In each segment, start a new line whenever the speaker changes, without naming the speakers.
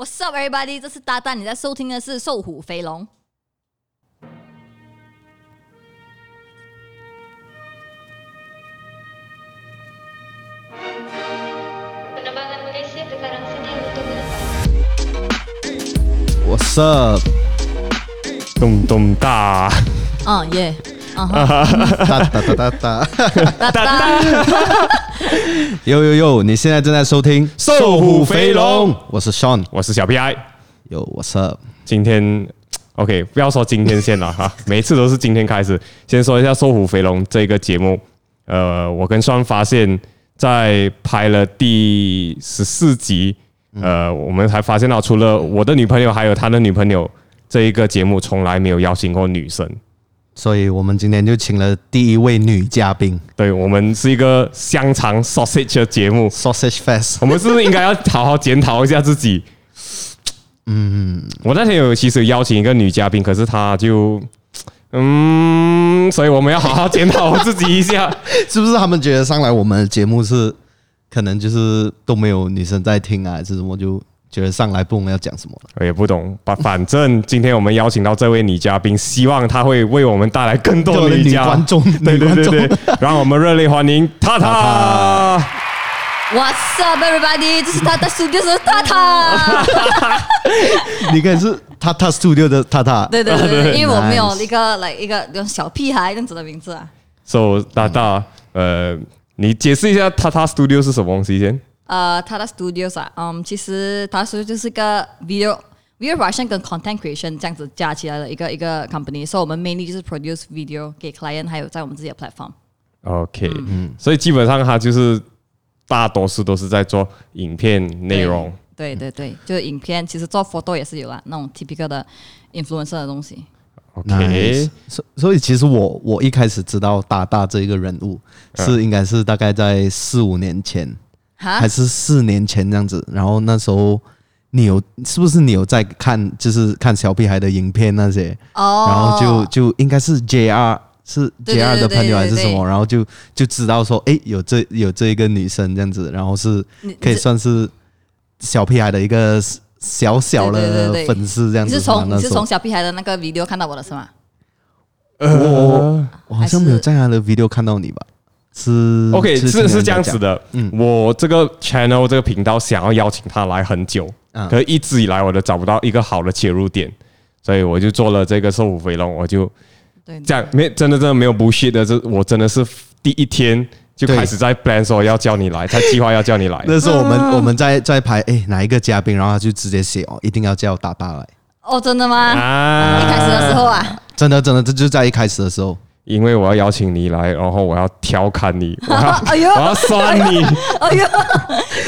What's up, everybody？这是大大，你在收听的是《瘦虎肥龙》。
What's up？
咚咚大，
嗯耶，嗯
哒哒哒哒哒，
哒哒，
呦呦呦！你现在正在收听《
瘦虎肥龙》，
我是 Sean，
我是小 PI。
有 What's up？
今天 OK，不要说今天先了哈，每次都是今天开始。先说一下《瘦虎肥龙》这个节目，呃，我跟 Sean 发现，在拍了第十四集。呃，我们才发现到，除了我的女朋友，还有他的女朋友，这一个节目从来没有邀请过女生，
所以我们今天就请了第一位女嘉宾。
对，我们是一个香肠 sausage 的节目
，sausage fest。
我们是不是应该要好好检讨一下自己？嗯，我那天有其实邀请一个女嘉宾，可是她就，嗯，所以我们要好好检讨自己一下，
是不是他们觉得上来我们的节目是？可能就是都没有女生在听啊，还是什么？就觉得上来不懂要讲什么。
我也不懂，反 反正今天我们邀请到这位女嘉宾，希望她会为我们带来更多的女
观众。
对对对对，让我们热烈欢迎塔塔。
What's up, everybody？这是塔塔 Studio 的塔塔。
你可以是塔塔 Studio 的塔塔。
对对对对，因为我没有一个来一个用小屁孩这样子的名字啊。
So 塔塔，呃。你解释一下 Tata Studio 是什么东西先？
呃，Tata Studios 啊，嗯，其实 Tata Studio 就是个 video video production 跟 content creation 这样子加起来的一个一个 company，所以我们 mainly 就是 produce video 给 client，还有在我们自己的 platform。
OK，嗯，所以基本上它就是大多数都是在做影片内容。
对对对，就是影片，其实做 photo 也是有啦，那种 typical 的 influencer 的东西。
OK，所所以其实我我一开始知道大大这一个人物是应该是大概在四五年前，还是四年前这样子。然后那时候你有是不是你有在看就是看小屁孩的影片那些？哦，然后就就应该是 JR 是 JR 的朋友还是什么？然后就就知道说哎有这有这一个女生这样子，然后是可以算是小屁孩的一个。小小的粉丝这样子，你是从
你是从小屁孩的那个 video 看到我的是吗？
呃，我好像没有在他的 video 看到你吧？是
OK，是是这样子的。嗯，我这个 channel 这个频道想要邀请他来很久，可是一直以来我都找不到一个好的切入点，所以我就做了这个瘦虎肥龙，我就这样没真的真的没有 bullshit 的，这我真的是第一天。就开始在 plan 说要叫你来，他计划要叫你来。
那时候我们我们在在排，哎，哪一个嘉宾，然后他就直接写哦，一定要叫大大来。
哦，真的吗？啊，一开始的时候啊，
真的真的，这就在一开始的时候，
因为我要邀请你来，然后我要调侃你，我要哎呦，我要酸你，
哎呦，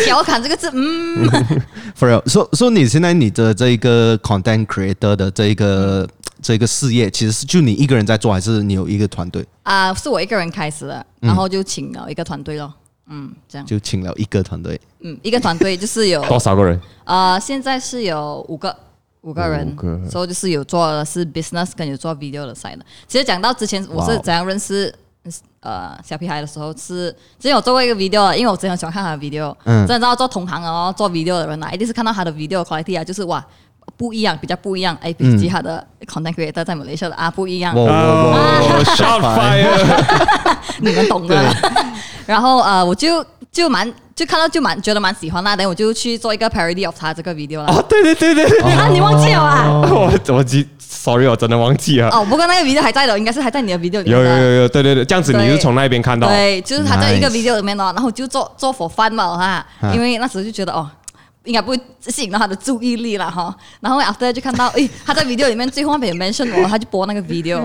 调侃这个字，嗯，
For real，说说你现在你的这一个 content creator 的这一个。这个事业其实是就你一个人在做，还是你有一个团队？
啊，是我一个人开始的，然后就请了一个团队咯。嗯，这样
就请了一个团队。
嗯，一个团队就是有
多少个人？
呃，现在是有五个五个人，所以就是有做的是 business 跟有做 video 的 side 的。其实讲到之前我是怎样认识呃小屁孩的时候，是之前我做过一个 video，因为我之前很喜欢看他的 video。嗯，真的知道做同行哦，做 video 的人啊，一定是看到他的 video quality 啊，就是哇。不一样，比较不一样。哎，比起他的 content creator 在马来西亚的啊，不一样。
哦，shot fire，
你们懂的。然后呃，我就就蛮就看到就蛮觉得蛮喜欢那，等我就去做一个 parody of 他这个 video 了。
哦，对对对对对。
啊，你忘记了啊？
我我记，sorry，我真的忘记了。
哦，不过那个 video 还在的，应该是还在你的 video 里面。
有有有有，对对对，这样子你是从那边看到。
对，就是他在一个 video 里面哦，然后就做做 for fun 嘛哈，因为那时候就觉得哦。应该不会吸引到他的注意力了哈，然后 after 就看到，诶，他在 video 里面最后面 mention 我，他就播那个 video。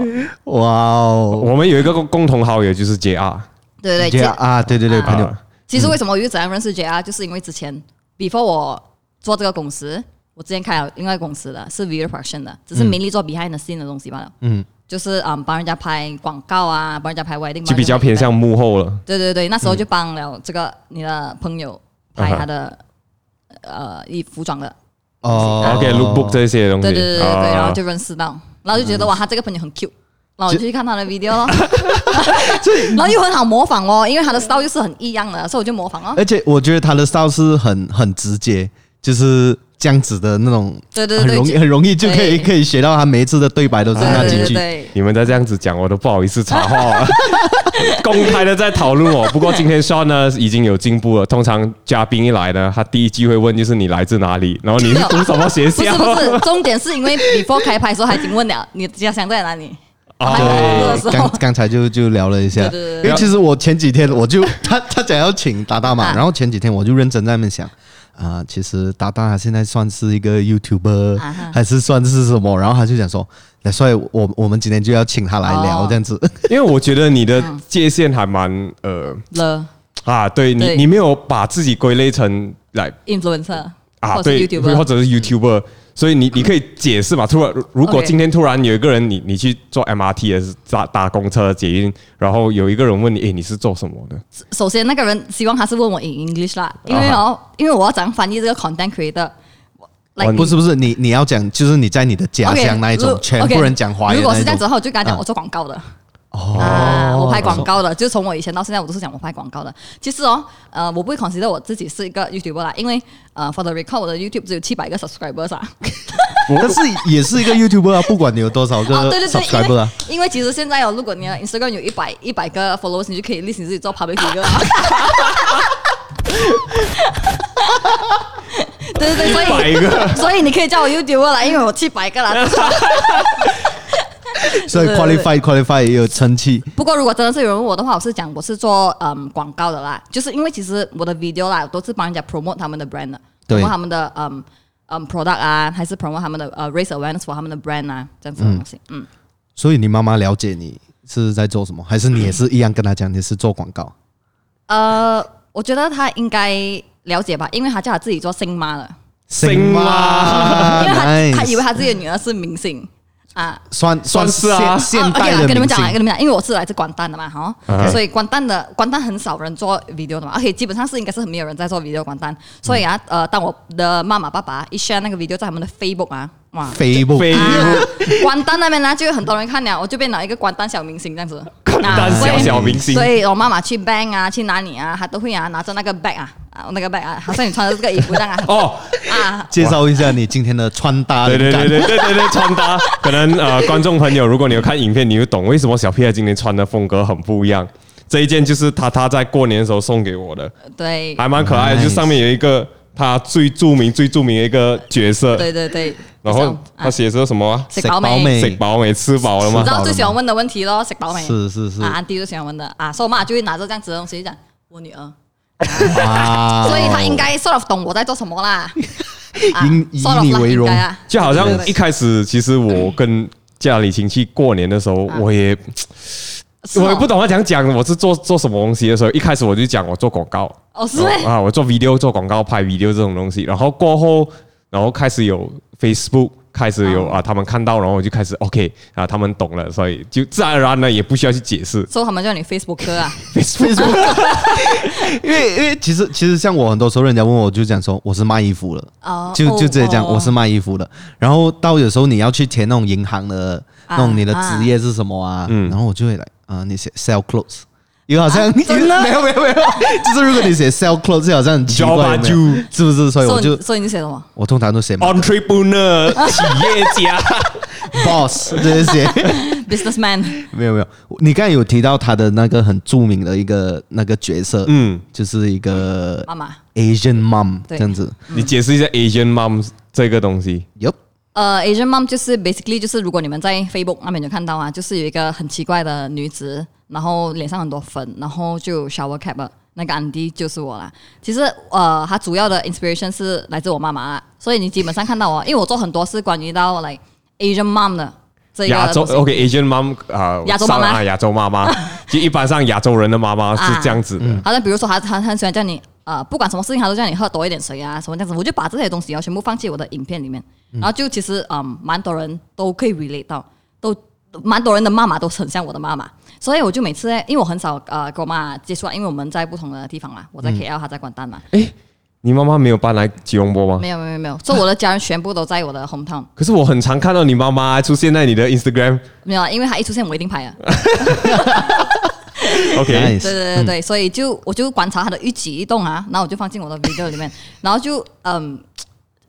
哇哦，
我们有一个共共同好友就是 JR。
对对对
，JR，对对对，朋友。
其实为什么我又怎样认识 JR，就是因为之前 before 我做这个公司，我之前开了另外一个公司的，是 video production 的，只是 mainly 做 behind the scene 的东西罢了。嗯。就是嗯，帮人家拍广告啊，帮人家拍 wedding。
就比较偏向幕后了。
对对对，那时候就帮了这个你的朋友拍他的。呃，衣服装的
哦，OK，lookbook 这些东西，
对对对对，然后就认识到，然后就觉得哇，他这个朋友很 cute，然后我就去看他的 video 咯，然后又很好模仿哦，因为他的 style 又是很异样的，所以我就模仿哦。
而且我觉得他的 style 是很很直接，就是这样子的那种，
对对对，
很容易很容易就可以可以学到他每一次的对白都是那几句。
你们在这样子讲，我都不好意思插话了。公开的在讨论我，不过今天 Sean 呢已经有进步了。通常嘉宾一来呢，他第一句会问就是你来自哪里，然后你是读什么学校？
不是不是，重点是因为 before 开拍的时候，还已经问了你家乡在哪里。
啊，对，刚刚才就就聊了一下，因为其实我前几天我就 他他讲要请达达嘛，然后前几天我就认真在那边想。啊，其实达达他现在算是一个 YouTuber，还是算是什么？然后他就讲说，那所以我我们今天就要请他来聊这样子，
因为我觉得你的界限还蛮呃
了。
啊，对你你没有把自己归类成来
influencer
啊，对，或者是 YouTuber。所以你你可以解释嘛？突然，如果今天突然有一个人，你你去坐 MRT 还是搭搭公车、捷运，然后有一个人问你，诶，你是做什么的？
首先，那个人希望他是问我 in English 啦，因为哦，因为我要怎样翻译这个 content creator。
不是不是，你你要讲就是你在你的家乡那一种，全部人讲华语。
如果是这样子的话，我就跟他讲，我做广告的。
哦、
啊，我拍广告的，就从我以前到现在，我都是讲我拍广告的。其实哦，呃，我不会 consider 我自己是一个 YouTuber 啦，因为呃，for the record，我的 YouTube 只有七百个 subscribers 啊。
但是也是一个 YouTuber 啊，不管你有多少个 subscriber 啊。
因为其实现在哦，如果你的 Instagram 有一百一百个 followers，你就可以 list 你自己做 public figure。对对对，所以所以你可以叫我 YouTuber 啦，因为我七百个啦。
所以 qualify qualify 也有称气。
不过如果真的是有人问我的话，我是讲我是做嗯广告的啦，就是因为其实我的 video 啦都是帮人家 promote 他们的 brand 的，promote 他们的嗯嗯 product 啊，还是 promote 他们的呃 raise awareness for 他们的 brand 啊，这样子的东西。嗯。
所以你妈妈了解你是在做什么，还是你也是一样跟她讲你是做广告？
呃，我觉得她应该了解吧，因为她叫她自己做星妈了。
星妈，
因为她她以为她自己的女儿是明星。啊，
算算是啊，现代的明星。
跟你们讲，跟你们讲，因为我是来自广丹的嘛，哈，所以广丹的关丹很少人做 video 的嘛，而且基本上是应该是没有人在做 video 关丹，所以啊，呃，当我的妈妈爸爸一 share 那个 video 在他们的 Facebook 啊，哇
，Facebook，
关丹那边呢就有很多人看了，我就变了一个关丹小明星这样子，
关丹小小明星，
所以我妈妈去 bank 啊，去哪里啊，她都会啊拿着那个 bag 啊。啊，那个背啊，好像你穿的这个衣服这样啊。哦
啊，介绍一下你今天的穿搭。
对对对对对对对，穿搭。可能呃，观众朋友，如果你有看影片，你会懂为什么小屁孩今天穿的风格很不一样。这一件就是他他在过年的时候送给我的，
对，
还蛮可爱的。就上面有一个他最著名最著名的一个角色。
对对对。
然后他写着什么？
食饱没？
食饱没？吃饱了吗？
你知道最喜欢问的问题咯，食饱没？
是是是。
啊，安迪最喜欢问的啊，所以我妈就会拿着这样子的东西讲，我女儿。啊，所以他应该 sort of 懂我在做什么啦。
以以你为荣，
就好像一开始，其实我跟家里亲戚过年的时候，我也我也不懂得讲讲我是做做什么东西的时候，一开始我就讲我做广告。
哦，是
啊，我做 video 做广告拍 video 这种东西，然后过后，然后开始有 Facebook。开始有啊，他们看到，然后我就开始 OK 啊，他们懂了，所以就自然而然呢，也不需要去解释。
所以他们叫你 Facebook 哥啊，
Facebook。因为因为其实其实像我很多时候人家问我，就讲说我是卖衣服的，哦，就就直接讲我是卖衣服的。然后到有时候你要去填那种银行的那种你的职业是什么啊，嗯，然后我就会来啊，你写 sell clothes。有好像
真的？
没有没有没有，就是如果你写 sell clothes，好像很奇怪，是不是？所以我就
所以你写什么？
我通常都写
entrepreneur 企业家
boss 这些
businessman。
没有没有，你刚才有提到他的那个很著名的一个那个角色，嗯，就是一个妈妈 Asian mom 这样子。
你解释一下 Asian mom 这个东西。
有
呃，Asian mom 就是 basically 就是如果你们在 Facebook 那边有看到啊，就是有一个很奇怪的女子。然后脸上很多粉，然后就 shower cap 那个 Andy 就是我啦。其实呃，他主要的 inspiration 是来自我妈妈，所以你基本上看到我，因为我做很多是关于到 like Asian mom 的这个
亚洲 OK Asian mom 啊、呃，
亚洲妈妈，
亚洲妈妈，就一般上亚洲人的妈妈是这样子的。
好像、比如说他他很喜欢叫你呃，不管什么事情他都叫你喝多一点水啊，什么这样子，我就把这些东西要全部放进我的影片里面，然后就其实嗯，蛮多人都可以 relate 到，都蛮多人的妈妈都很像我的妈妈。所以我就每次，因为我很少呃跟我妈接触，因为我们在不同的地方嘛，我在 KL，她在关丹嘛。
哎，你妈妈没有搬来吉隆坡吗？
没有没有没有，所以我的家人全部都在我的 hometown。
可是我很常看到你妈妈出现在你的 Instagram。
没有啊，因为她一出现我一定拍啊。
OK，
对对对对，所以就我就观察她的一举一动啊，然后我就放进我的 video 里面，然后就嗯。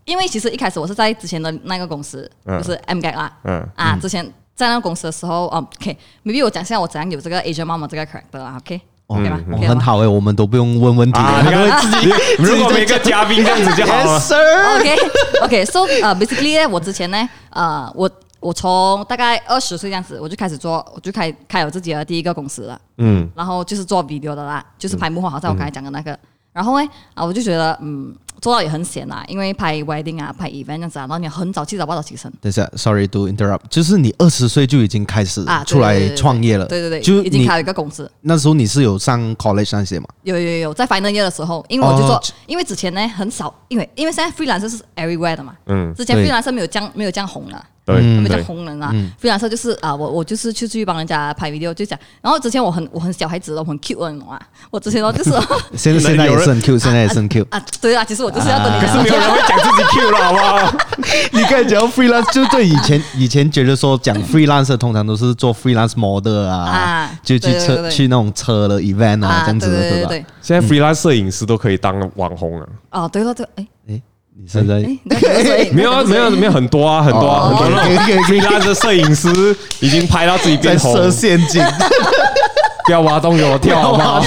因为其实一开始我是在之前的那个公司，就是 MGAG 啦，嗯啊，之前在那个公司的时候，哦，OK，maybe 我讲一下我怎样有这个 Asian mom 这个 character 啦，OK，
对吧？很好诶，我们都不用问问题，
你看自己，如果每个嘉宾这样子就好了，
OK，OK，So 呃，basically 呢，我之前呢，呃，我我从大概二十岁这样子，我就开始做，我就开开我自己的第一个公司了，嗯，然后就是做 video 的啦，就是拍幕后，好像我刚才讲的那个。然后呢，啊，我就觉得，嗯，做到也很闲啊，因为拍 wedding 啊，拍 event 这样子啊，然后你很早七早八早起身。
等下，sorry to interrupt，就是你二十岁就已经开始啊出来创业了，
对对对，就已经开了一个公司。
那时候你是有上 college 那些吗？
有有有，在 final year 的时候，因为我就说，因为之前呢很少，因为因为现在 freelance 是 everywhere 的嘛，嗯，之前 freelance 没有这样没有这样红了。对，他们叫红人啊，非常说就是啊，我我就是去去帮人家拍 video 就讲，然后之前我很我很小孩子的，我很 cute 的啊，我之前都就是
现在现在也是很 cute，现在也是很 cute
啊，对啊，其实我就是要跟你讲，
可是没有人会讲自己 cute 了，好不好？
你可以讲 freelance，就对以前以前觉得说讲 freelance 通常都是做 freelance model 啊，就去车去那种车的 event 啊这样子的，对吧？
现在 freelance 摄影师都可以当网红了。
哦，对了对，哎哎。
你现在
没有啊，没有没有很多啊，很多啊，很多，freelance 摄影师已经拍到自己变红，
设陷阱，
不要挖洞给我跳，好不好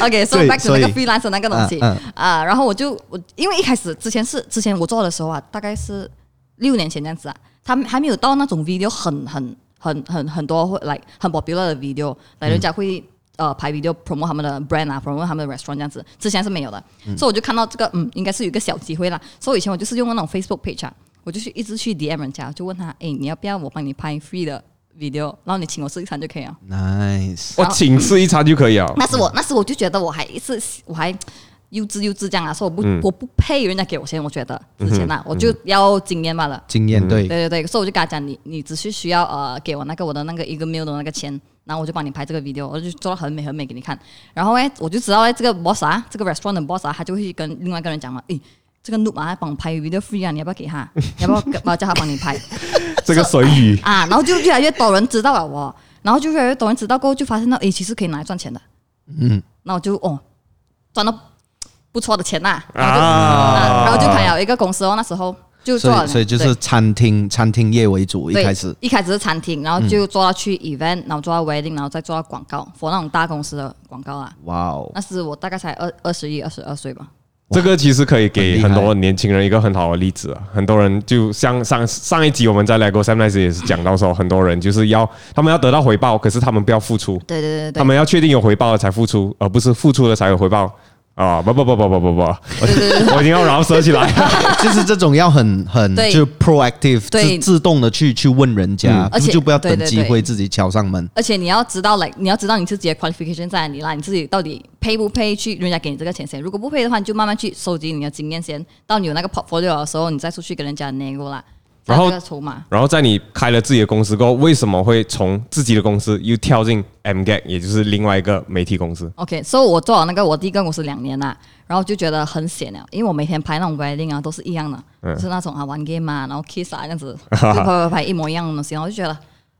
？OK，so back to 那个 freelance 那个东西。啊，然后我就我因为一开始之前是之前我做的时候啊，大概是六年前这样子啊，他们还没有到那种 video 很很很很很多会来很 popular 的 video，来人家会。呃，拍 video promote 他们的 brand 啊，promote 他们的 restaurant 这样子，之前是没有的，嗯、所以我就看到这个，嗯，应该是有一个小机会啦。所以以前我就是用那种 Facebook page 啊，我就去一直去 DM 人家，就问他，哎，你要不要我帮你拍 free 的 video，然后你请我吃一餐就可以了。
Nice，
我请吃一餐就可以了。
那时我那时我就觉得我还是我还幼稚幼稚这样啊，说我不、嗯、我不配人家给我钱，我觉得之前啊，嗯、我就要经验罢了。
经验对
对对对，所以我就跟他讲，你你只是需要呃给我那个我的那个一个 meal 的那个钱。然后我就帮你拍这个 video，我就做到很美很美给你看。然后呢，我就知道哎，这个 boss 啊，这个 restaurant 的 boss 啊，他就会跟另外一个人讲嘛，诶，这个 noob 啊，帮我拍 video free 啊，你要不要给他？要不要我叫他帮你拍？
这个水鱼
啊，然后就越来越多人知道了我，然后就越来越多人知道过后，就发现到诶，其实可以拿来赚钱的。嗯，那我就哦，赚到不错的钱呐、啊，然后就、啊、然后就开了一个公司哦，那时候。就做，
所以就是餐厅餐厅业为主，一开始
一开始是餐厅，然后就做到去 event，然后做到 wedding，然后再做到广告，for 那种大公司的广告啊。哇哦！那是我大概才二二十一、二十二岁吧。
这个其实可以给很多年轻人一个很好的例子啊。很多人就像上上一集我们在 Lego Sam 那时也是讲到说，很多人就是要他们要得到回报，可是他们不要付出。
对对对对，
他们要确定有回报了才付出，而不是付出了才有回报。啊不不不不不不不，我已经要饶舌起来，
就是这种要很很就 proactive，自自动的去去问人家，而且就不要等机会自己敲上门。
而且你要知道来，你要知道你自己的 qualification 在哪里啦，你自己到底配不配去人家给你这个钱先。如果不配的话，你就慢慢去收集你的经验先，到你有那个 portfolio 的时候，你再出去跟人家 nego 啦。
然后，然后在你开了自己的公司过后，为什么会从自己的公司又跳进 MGAG，也就是另外一个媒体公司
？OK，所以我做了那个我第一个公司两年啦，然后就觉得很闲了，因为我每天拍那种 wedding 啊，都是一样的，嗯、就是那种啊玩 game 啊，然后 kiss 啊这样子，就拍拍拍一模一样的东西，然后就觉得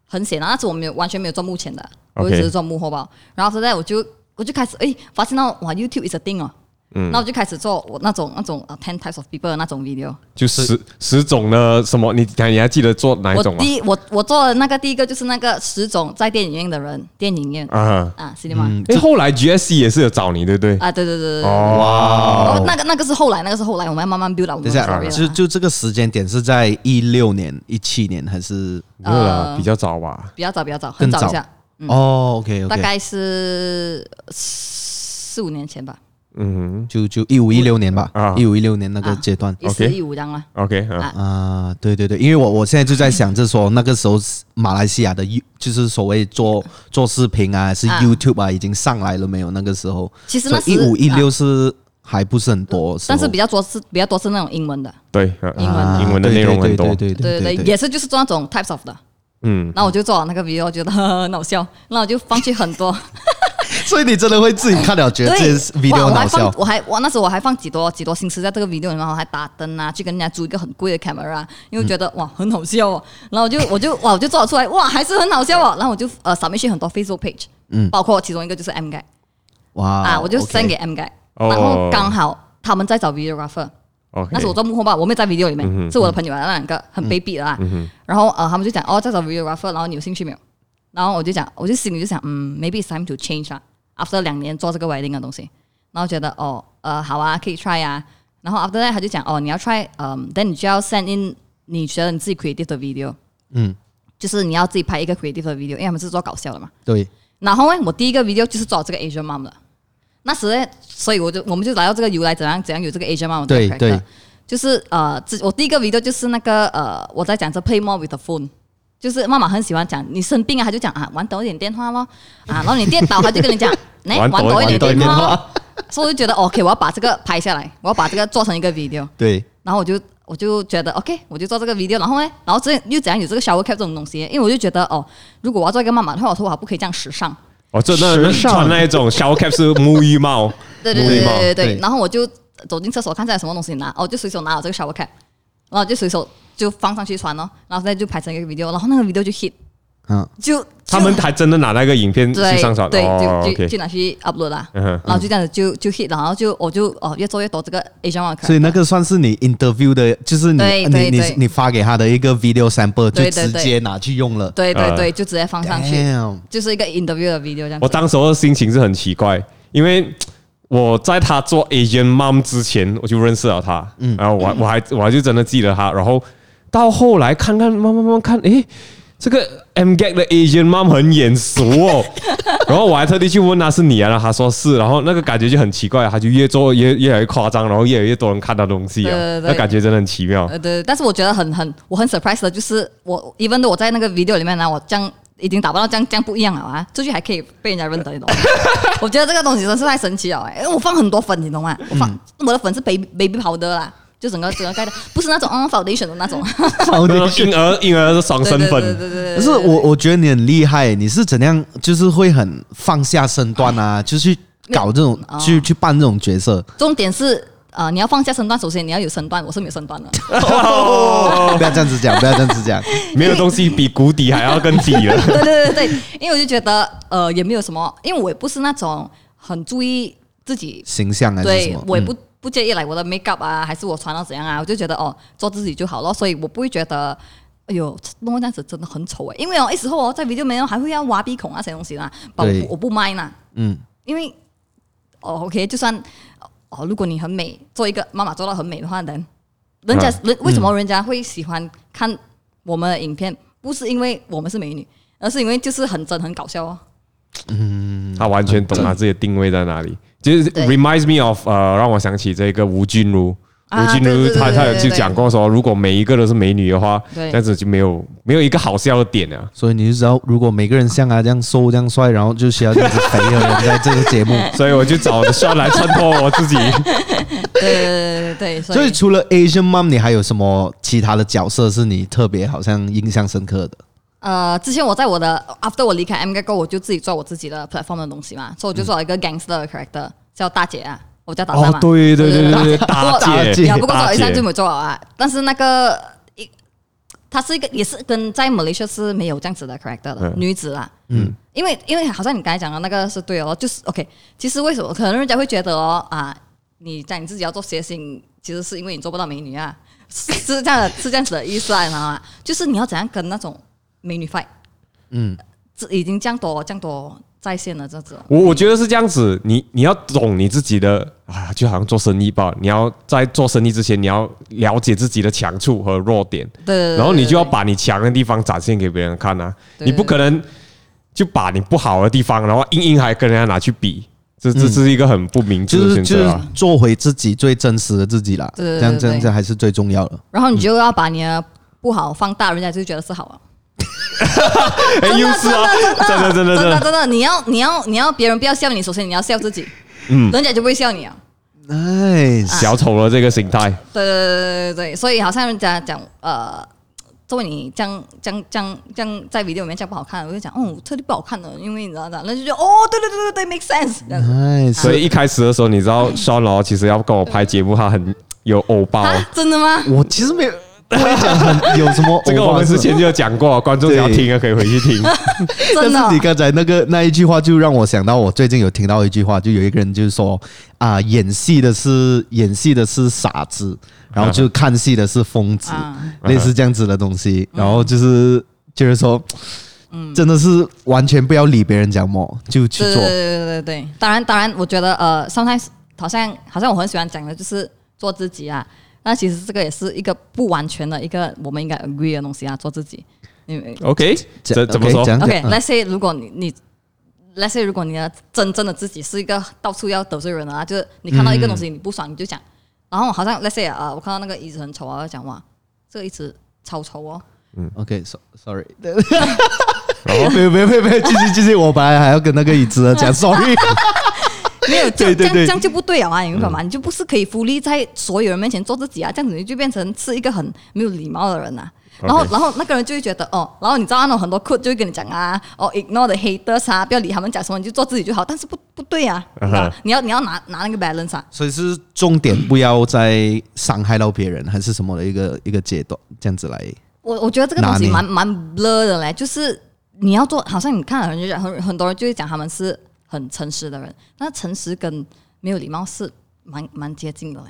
很闲啊。那时我没有完全没有做幕前的，我就只是做幕后吧。然后现在我就我就开始哎，发现到哇，YouTube is a thing 哦。嗯，那我就开始做我那种那种 ten types of people 的那种 video，
就十十种的什么？你你还记得做哪一种吗？
我第一我我做的那个第一个就是那个十种在电影院的人，电影院啊啊，是的吗？
哎，后来 GSC 也是有找你，对不对？
啊，对对对对。哇，那个那个是后来，那个是后来，我们要慢慢 build up。
等下，就就这个时间点是在一六年、一七年还是？
呃，比较早吧。
比较早，比较早，很早一下。
哦，OK OK，
大概是四五年前吧。
嗯，就就一五一六年吧，一五一六年那个阶段
，OK，一五这样啊
，OK。
啊，对对对，因为我我现在就在想着说，那个时候马来西亚的 You 就是所谓做做视频啊，是 YouTube 啊，已经上来了没有？那个时候，
其实那
一五一六是还不是很多，
但是比较多是比较多是那种英文的，
对，英文英文的内容很多，
对对对，
也是就是做那种 types of 的，嗯，那我就做那个 video，我觉得很好笑，那我就放弃很多。
所以你真的会自己看了觉得这 video 好笑？
我还我那时候我还放几多几多心思在这个 video 里面，我还打灯啊，去跟人家租一个很贵的 camera，因为觉得哇很好笑哦。然后我就我就哇我就做了出来，哇还是很好笑哦。然后我就呃扫面去很多 Facebook page，嗯，包括其中一个就是 M guy，哇啊我就 send 给 MGAG，然后刚好他们在找
videographer，，okay,
那是我做幕后吧，我没有在 video 里面，嗯、是我的朋友啊，那两个很卑鄙的啦。嗯、然后呃，他们就讲哦，在找 videographer，然后你有兴趣没有？然后我就讲，我就心里就想，嗯，maybe it's time to change 啊。After 两年做这个 wedding 的东西，然后觉得哦，呃，好啊，可以 try 啊。然后 after that 他就讲，哦，你要 try，嗯，then 你就要 send in 你觉得你自己 creative 的 video，嗯，就是你要自己拍一个 creative 的 video，因为他们是做搞笑的嘛。
对。
然后呢，我第一个 video 就是做这个 Asian mom 的。那时呢，所以我就我们就来到这个由来怎样怎样有这个 Asian mom 的 character。对对。就是呃，我第一个 video 就是那个呃，我在讲这 play more with the phone。就是妈妈很喜欢讲，你生病啊，他就讲啊，玩多一点电话咯，啊，然后你跌倒，他就跟你讲，来 玩多一点电话。所以我就觉得 OK，我要把这个拍下来，我要把这个做成一个 video。
对。
然后我就我就觉得 OK，我就做这个 video。然后呢，然后这又怎样有这个 shower cap 这种东西？因为我就觉得哦，如果我要做一个妈妈的话，我头发不可以这样时尚。
哦，这那穿那一种 shower cap 是沐浴帽。
对对对对对对。然后我就走进厕所，看下有什么东西拿，哦，就随手拿了这个 shower cap，然后就随手就放上去传咯，然后再就拍成一个 video，然后那个 video 就 hit。嗯，就
他们还真的拿那个影片去上传，
对，就就就拿去 upload 啦，然后就这样子就就 hit，然后就我就哦越做越多这个 Asian mom。
所以那个算是你 interview 的，就是你你你你发给他的一个 video sample，就直接拿去用了。
对对对，就直接放上去，就是一个 interview 的 video 这样。
我当时候心情是很奇怪，因为我在他做 Asian mom 之前，我就认识了他，嗯，然后我我还我还就真的记得他，然后到后来看看慢慢慢慢看，诶。这个 MGAG 的 Asian mom 很眼熟哦，然后我还特地去问他是你啊，然后他说是，然后那个感觉就很奇怪，他就越做越越来越夸张，然后越来越多人看到东西啊，那感觉真的很奇妙。
对，对，但是我觉得很很我很 surprise 的就是我，even 我在那个 video 里面呢，我这样已经打扮到这样这样不一样了啊，出去还可以被人家认得，你懂吗？我觉得这个东西真是太神奇了，因为我放很多粉，你懂吗？我放我的粉是 baby baby powder 啦。就整个整个盖的，不是那种嗯 foundation 的那种，
婴儿婴儿的爽身粉。对对对对。
可是我我觉得你很厉害，你是怎样，就是会很放下身段啊，就去搞这种，去去扮这种角色。
重点是啊，你要放下身段，首先你要有身段，我是没有身段的。
不要这样子讲，不要这样子讲，
没有东西比谷底还要更低了。
对对对对，因为我就觉得呃也没有什么，因为我也不是那种很注意自己
形象啊，
对我也不。不介意来我的 makeup 啊，还是我穿到怎样啊？我就觉得哦，做自己就好了，所以我不会觉得，哎呦，弄这样子真的很丑哎。因为哦，那时候哦，在 video 里面还会要挖鼻孔啊，这些东西啦，我我不 mind 呐。嗯，因为哦，OK，就算哦，如果你很美，做一个妈妈做到很美的话，人人家人为什么人家会喜欢看我们的影片？不是因为我们是美女，而是因为就是很真很搞笑哦。
嗯，他完全懂他自己的定位在哪里。就是 reminds me of 呃，让我想起这个吴君如，吴君如他他有就讲过说，如果每一个都是美女的话，这样子就没有没有一个好笑的点啊。
所以你就知道，如果每个人像他这样瘦这样帅，然后就需要这样子肥的人在这个节目，
所以我就找帅来衬托我自己。
对对对对，
所以除了 Asian Mom，你还有什么其他的角色是你特别好像印象深刻的？
呃，之前我在我的 after 我离开后，我就自己做我自己的 platform 的东西嘛，所以我就做了一个 gangster character，叫大姐啊，我叫打三嘛。
哦，对对对对，大姐，
不过做一下就没做了啊。但是那个一，她是一个也是跟在 Malaysia 是没有这样子的 character 的女子啦。嗯，因为因为好像你刚才讲的那个是对哦，就是 OK。其实为什么可能人家会觉得哦啊，你在你自己要做谐星，其实是因为你做不到美女啊，是这样的，是这样子的意思啊，你知道吗？就是你要怎样跟那种。美女 fight，嗯，这已经降多降多在线的，这种。
我我觉得是这样子，你你要懂你自己的啊，就好像做生意吧，你要在做生意之前，你要了解自己的强处和弱点，对，然后你就要把你强的地方展现给别人看啊，你不可能就把你不好的地方，然后硬硬还跟人家拿去比，这这是一个很不明智的选择，就是
做回自己最真实的自己啦，对这样这样这还是最重要的。
然后你就要把你的不好放大，人家就觉得是好啊。
哎，又是啊！真的真的
真的真的，你要你要你要别人不要笑你，首先你要笑自己，嗯，人家就不会笑你啊。
哎，
小丑了这个心态。
对对对对对，所以好像人家讲呃，作为你这样这样这样这样在 video 里面这样不好看，我就讲哦，特地不好看的，因为你知道的，那就觉得哦，对对对对对，make sense。
哎，
所以一开始的时候，你知道 Sean 其实要跟我拍节目，他很有欧巴。
真的吗？
我其实没有。不会讲很有什么。
这个我们之前就有讲过，观众要听啊，可以回去听。
真的，
你刚才那个那一句话，就让我想到，我最近有听到一句话，就有一个人就是说啊，演戏的是演戏的是傻子，然后就看戏的是疯子，类似这样子的东西。然后就是就是说，嗯，真的是完全不要理别人讲么，就去做。对
对对对对，当然当然，我觉得呃，sometimes 好像好像我很喜欢讲的就是做自己啊。那其实这个也是一个不完全的一个我们应该 agree 的东西啊，做自己。因为
OK，这怎么说
？OK，Let's say 如果你你 Let's say 如果你的真正的自己是一个到处要得罪人啊，就是你看到一个东西你不爽你就讲，然后好像 Let's say 啊，我看到那个椅子很丑啊，我讲哇，这个椅子超丑哦。
嗯，OK，Sorry，没有没有没有没有，继续继续，我本来还要跟那个椅子讲 Sorry。
没有这样这样这样就不对了啊！你明白吗？你就不是可以 fully 立在所有人面前做自己啊！这样子你就变成是一个很没有礼貌的人呐、啊。然后然后那个人就会觉得哦，然后你知道那种很多 quote 就会跟你讲啊，哦，ignore the haters 啊，不要理他们讲什么，你就做自己就好。但是不不对啊，你要你要拿拿那个 balance 啊。
所以是重点不要再伤害到别人，还是什么的一个一个阶段，这样子来。
我我觉得这个东西蛮蛮 blur 的嘞，就是你要做，好像你看很多很很多人就会讲他们是。很诚实的人，那诚实跟没有礼貌是蛮蛮接近的嘞。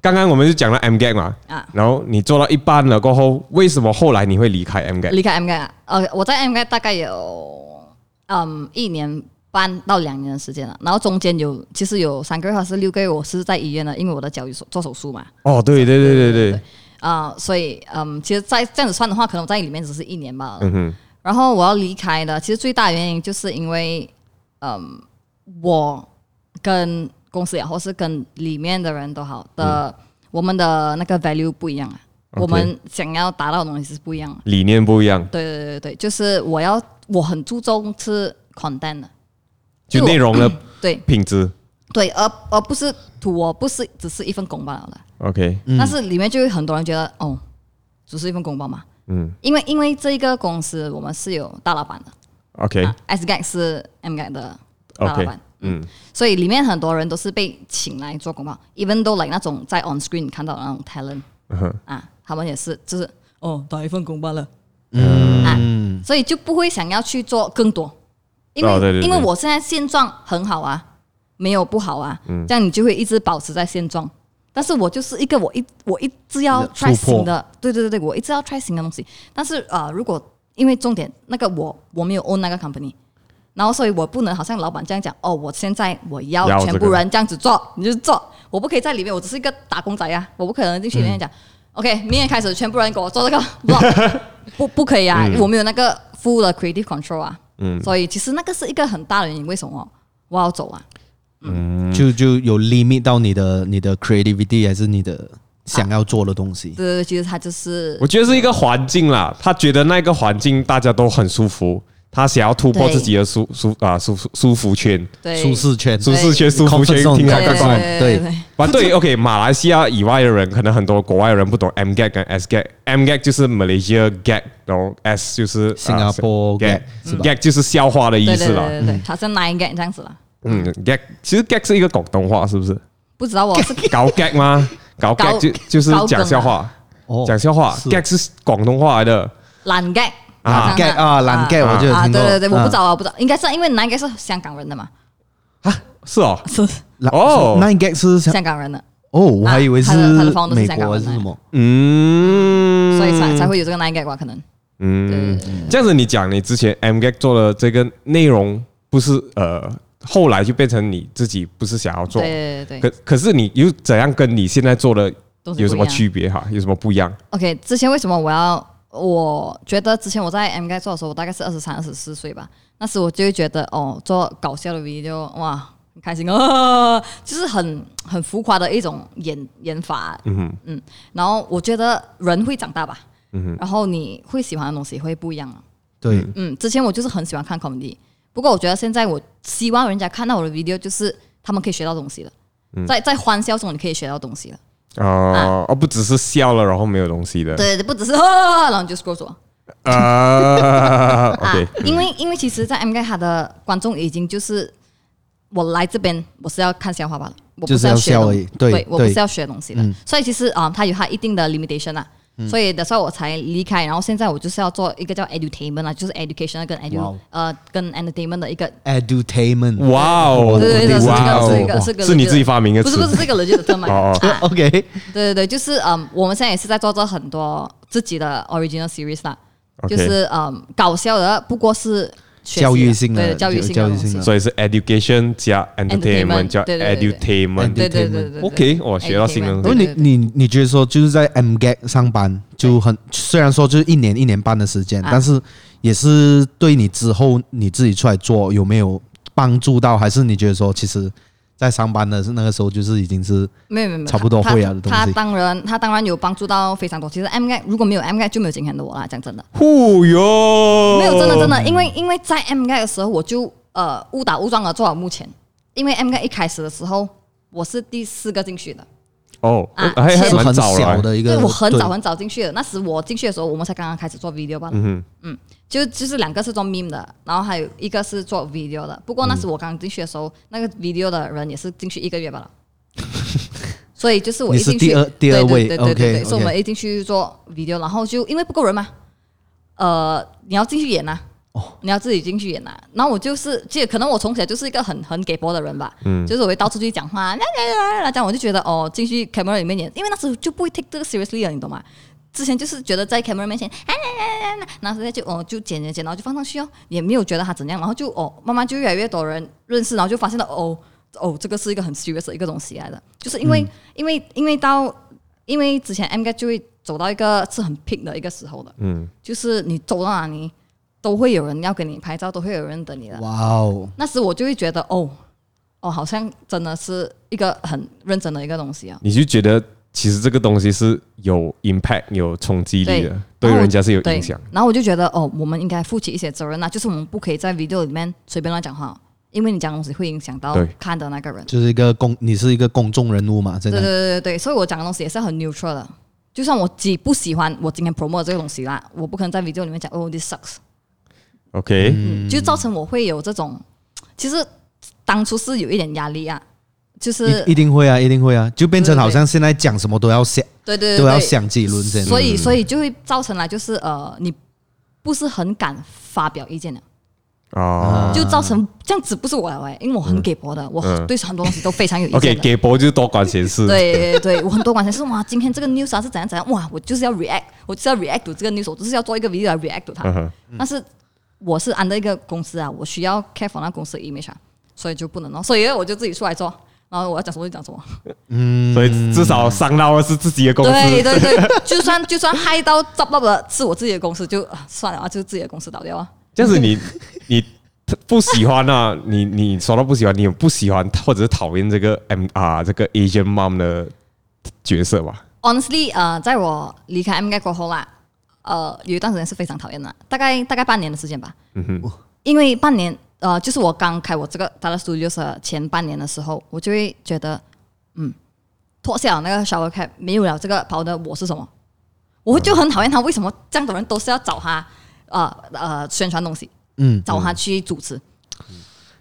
刚刚我们就讲了 MGAG 嘛，啊，然后你做到一半了过后，为什么后来你会离开 MGAG？
离开 MGAG 啊，呃，我在 MGAG 大概有嗯一年半到两年的时间了，然后中间有其实有三个月还是六个月，我是在医院的，因为我的脚有做手术嘛。
哦，对对对对对，
啊、呃，所以嗯，其实，在这样子算的话，可能我在里面只是一年吧。嗯哼。然后我要离开的，其实最大原因就是因为。嗯，我跟公司也好，或是跟里面的人都好的，嗯、我们的那个 value 不一样啊。Okay, 我们想要达到的东西是不一样的，
理念不一样。
对对对对，就是我要我很注重是 content 的，
就内容的对品质，
对，而而不是图，我不是只是一份工罢了的。
OK，
但是里面就会很多人觉得，哦，只是一份工罢嘛。嗯，因为因为这一个公司我们是有大老板的。OK，SGAG 是 MGAG 的大老板。嗯，所以里面很多人都是被请来做广告，even though like 那种在 on screen 看到的那种 talent，、uh. 啊，他们也是就是哦打一份工罢了，嗯。啊，所以就不会想要去做更多，因为、oh, 因为我现在现状很好啊，没有不好啊，嗯、这样你就会一直保持在现状，但是我就是一个我一我一直要 try 新的，对对对对，我一直要 try 新的东西，但是啊、呃、如果因为重点，那个我我没有 own 那个 company，然后所以我不能好像老板这样讲哦，我现在我要全部人这样子做，你就做，我不可以在里面，我只是一个打工仔呀、啊，我不可能进去里面讲、嗯、，OK，明天开始全部人给我做这个，不不不可以啊，嗯、我没有那个 full 的 creative control 啊，嗯，所以其实那个是一个很大的原因，为什么？我要走啊？
嗯，就就有 limit 到你的你的 creativity 还是你的。想要做的东西，
对，其实他就是，
我觉得是一个环境啦。他觉得那个环境大家都很舒服，他想要突破自己的舒舒啊舒舒服圈，
舒适圈，
舒适圈，舒服圈，听起来怪怪。
对，
啊对，OK，马来西亚以外的人，可能很多国外的人不懂 MGAG 跟 SGAG，MGAG 就是 Malaysia Gag，然后 S 就是
新加坡 Gag，Gag
就是笑话的意思啦。
对对对，它是 Nine Gag 这样子啦。
嗯，Gag 其实 Gag 是一个广东话，是不是？
不知道我是
搞 Gag 吗？搞 gag 就就是讲笑话，讲笑话，gag 是广东话来的，
懒 gag
啊 gag 啊懒 gag，我就有听过。
对对对，我不知道啊，不知道，应该是因为 nine gag 是香港人的嘛？
啊，是哦，
是
哦，nine gag 是
香港人的。
哦，我还以为是美国还是什么？嗯，
所以才才会有这个 nine gag 吧？可能。
嗯，这样子你讲，你之前 MGAG 做的这个内容不是呃。后来就变成你自己不是想要做，
对对对。
可可是你又怎样跟你现在做的有什么区别哈？有什么不一样
？OK，之前为什么我要？我觉得之前我在 MGAG 做的时候，我大概是二十三、二十四岁吧。那时我就会觉得哦，做搞笑的 video 哇，很开心哦，就是很很浮夸的一种演演法。嗯哼嗯。然后我觉得人会长大吧。嗯哼。然后你会喜欢的东西会不一样。
对。
嗯，之前我就是很喜欢看 comedy。不过我觉得现在我希望人家看到我的 video，就是他们可以学到东西了，在在欢笑中你可以学到东西了。
哦，而不只是笑了然后没有东西的。
对对，不只是然后就 scroll 走。
啊，OK。
因为因为其实，在 MGAG 他的观众已经就是我来这边我是要看笑话罢了，我不是要学东西。对，我不是要学东西的。所以其实啊，他有他一定的 limitation 啊。所以的时候我才离开，然后现在我就是要做一个叫 edutainment 啊，就是 education 跟 edu 呃跟 entertainment 的一个。
Edutainment。
哇哦，
对对对，是这个是一个
是你自己发明的，
不是不是这个 legit 的 term
哦
，OK，对
对对，就是嗯，我们现在也是在做这很多自己的 original series 啦，就是嗯搞笑的，不过是。
教育性的，
对教育性的，
所以是 education 加 entertainment 加 edutainment，
对对对对
，OK，我学到新的。
因为你你你觉得说就是在 MGAG 上班就很，虽然说就是一年一年半的时间，但是也是对你之后你自己出来做有没有帮助到？还是你觉得说其实？在上班的是那个时候，就是已经是没有没有差不多会啊的东西。
他当然，他当然有帮助到非常多。其实 M G 如果没有 M G 就没有今天的我啦，讲真的。
忽悠，
没有真的真的，因为因为在 M G 的时候，我就呃误打误撞的做到目前。因为 M G 一开始的时候，我是第四个进去的。
哦，啊，还还蛮早
的一个。
对，我很早很早进去的，那时我进去的时候，我们才刚刚开始做 video 吧。嗯，嗯，就就是两个是做 meme 的，然后还有一个是做 video 的。不过那时我刚进去的时候，那个 video 的人也是进去一个月罢了。所以就是我一进去，
第二第二位，
对对对对对，所以我们一进去做 video，然后就因为不够人嘛，呃，你要进去演呐。哦，你要自己进去演呐、啊，然后我就是，其实可能我从小就是一个很很给波的人吧，嗯，就是我会到处去讲话，来来来来这样，我就觉得哦，进去 camera 里面演，因为那时候就不会 take 这个 seriously 了，你懂吗？之前就是觉得在 camera 面前，来来来来来，然后现在就哦就剪剪剪，然后就放上去哦，也没有觉得它怎样，然后就哦慢慢就越来越多人认识，然后就发现了哦哦这个是一个很 serious 的一个东西来的，就是因为、嗯、因为因为到因为之前 MGAG 就会走到一个是很 peak 的一个时候的，嗯，就是你走到哪里。都会有人要跟你拍照，都会有人等你的。哇哦！那时我就会觉得，哦，哦，好像真的是一个很认真的一个东西啊。
你就觉得其实这个东西是有 impact、有冲击力的，对，对人家是有影响。
然后我就觉得，哦，我们应该负起一些责任啊，就是我们不可以在 video 里面随便乱讲话，因为你讲的东西会影响到看的那个人。
就是一个公，你是一个公众人物嘛，对
对对对对，所以我讲的东西也是很 neutral 的。就算我几不喜欢我今天 promote 这个东西啦，我不可能在 video 里面讲，哦，this sucks。
OK，
嗯，就造成我会有这种，其实当初是有一点压力啊，就是
一定会啊，一定会啊，就变成好像现在讲什么都要想，
对对，
都要想几轮这样，
所以所以就会造成了就是呃，你不是很敢发表意见的。哦，就造成这样子不是我来，因为我很给博的，我对很多东西都非常有意见。
OK，给博就是多管闲事，
对对，我很多管闲事哇，今天这个 news 啊是怎样怎样哇，我就是要 react，我就是要 react to 这个 news，我就是要做一个 video 来 react to 它，但是。我是安的一个公司啊，我需要 care for 那公司的 image，所以就不能哦，所以我就自己出来做，然后我要讲什么就讲什么。嗯，
所以至少伤到的是自己的公司。
对对对，就算就算害到糟到的是我自己的公司，就算了啊，就是自己的公司倒掉啊。
这样子你你不喜欢啊？你你说到不喜欢，你有不喜欢或者是讨厌这个 M 啊这个 Asian Mom 的角色吧
？Honestly，呃，在我离开 MGAG 过后啦。呃，有一段时间是非常讨厌的，大概大概半年的时间吧。嗯哼，因为半年，呃，就是我刚开我这个 Tala Studios 前半年的时候，我就会觉得，嗯，脱下那个 shower cap，没有了这个 powder，我是什么？我就很讨厌他，为什么这样的人都是要找他，呃呃，宣传东西，嗯，找他去主持。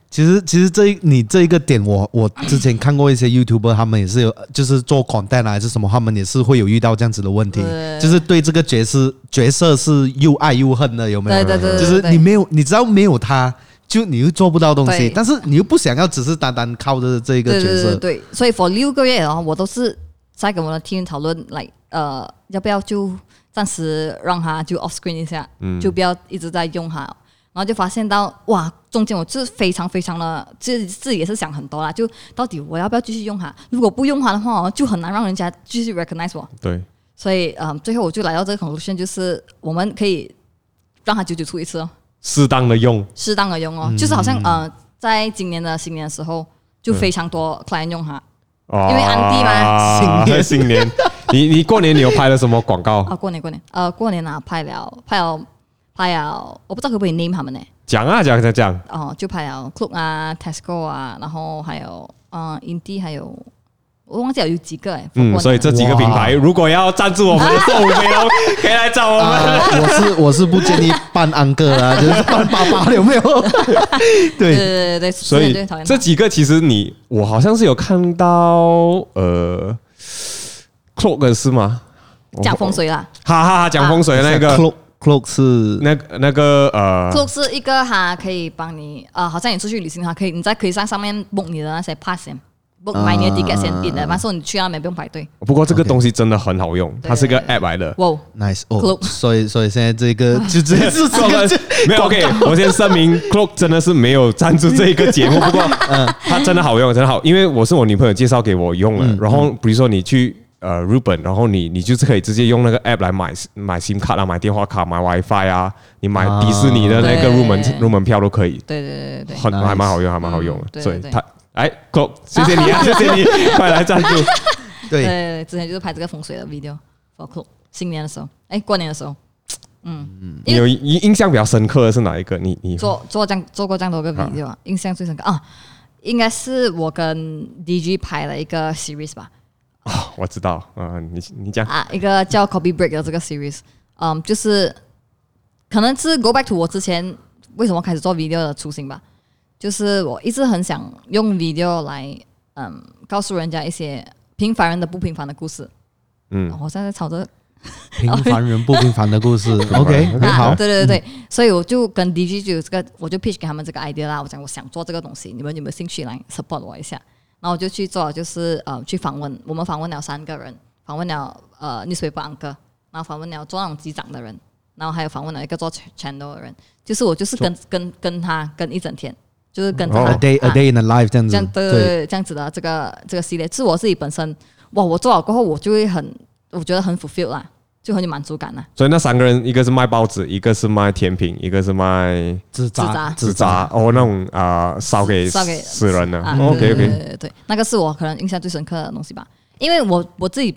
其实，其实这一你这一个点我，我我之前看过一些 YouTuber，他们也是有，就是做 content 还是什么，他们也是会有遇到这样子的问题，就是对这个角色角色是又爱又恨的，有没有？
对对对，
就是你没有，你知道没有他，就你又做不到东西，但是你又不想要只是单单靠着这一个角色。
对，对，所以 for 六个月哦，我都是在跟我的 team 讨论，来呃，要不要就暂时让他就 off screen 一下，就不要一直在用它。然后就发现到哇，中间我就是非常非常的，自自己也是想很多啦。就到底我要不要继续用它？如果不用它的话，就很难让人家继续 recognize 我。
对，
所以嗯，最后我就来到这个 conclusion，就是我们可以让它久久出一次哦，
适当的用，
适当的用哦，就是好像呃，在今年的新年的时候，就非常多 client 用它，因为安迪嘛，
新年 新年，你你过年你有拍了什么广告
啊？过年过年呃，过年啊，拍了拍了。拍了，我不知道可不可以 name 他们呢？
讲啊讲讲讲。
哦，就拍了 Club 啊，Tesco 啊，然后还有嗯 Indie 还有我忘记了有几个哎。
嗯，所以这几个品牌如果要赞助我们的瘦虎肥龙，可以来找我们。
我是我是不建议办安哥啊，就是办爸爸有没有？
对对对对，
所以这几个其实你我好像是有看到呃 Club 是吗？
讲风水啦，
哈哈哈，讲风水那个。
Cloak 是
那那个呃
，Cloak 是一个哈，可以帮你呃，好像你出去旅行哈，可以你在可以在上面 book 你的那些 pass 先 book 买你的 ticket 先，订的完后你去那边不用排队。
不过这个东西真的很好用，它是个 app 来的。
哇
，nice 哦，所以所以现在这个就直接是说
没有 OK，我先声明，Cloak 真的是没有赞助这一个节目，不过 嗯，它真的好用，真的好，因为我是我女朋友介绍给我用的，然后比如说你去。呃，日本，然后你你就是可以直接用那个 app 来买买 SIM 卡啊，买电话卡，买 WiFi 啊，你买迪士尼的那个入门入门票都可以。
对对对对，
很还蛮好用，还蛮好用的。所以他哎，Go，谢谢你啊，谢谢你，快来赞助。
对
对，之前就是拍这个风水的 video，for Go，新年的时候，哎，过年的时候，嗯嗯，
你有印印象比较深刻的是哪一个？你你
做做这样做过这样多个 video 啊？印象最深刻啊，应该是我跟 DG 拍了一个 series 吧。
哦，我知道，嗯，你你讲。
啊，一个叫 Copy Break 的这个 series，嗯，就是可能是 Go back to 我之前为什么开始做 video 的初心吧，就是我一直很想用 video 来，嗯，告诉人家一些平凡人的不平凡的故事，嗯，我现在朝着。
平凡人不平凡的故事，OK，很好，
对对对。对，所以我就跟 DG 就有这个，我就 pitch 给他们这个 idea 啦，我讲我想做这个东西，你们有没有兴趣来 support 我一下？然后我就去做，就是呃，去访问。我们访问了三个人，访问了呃，newspaper anchor，然后访问了做那种机长的人，然后还有访问了一个做 channel 的人。就是我就是跟跟跟他跟一整天，就是跟他
a day a day in the life 这样子，
这样对对对，这样子的这个这个系列，是我自己本身哇，我做好过后，我就会很，我觉得很 fulfill 啦。就很有满足感了。
所以那三个人，一个是卖包子，一个是卖甜品，一个是卖
纸扎
纸扎哦，那种啊烧给烧给死人的。OK OK，
对对对，那个是我可能印象最深刻的东西吧。因为我我自己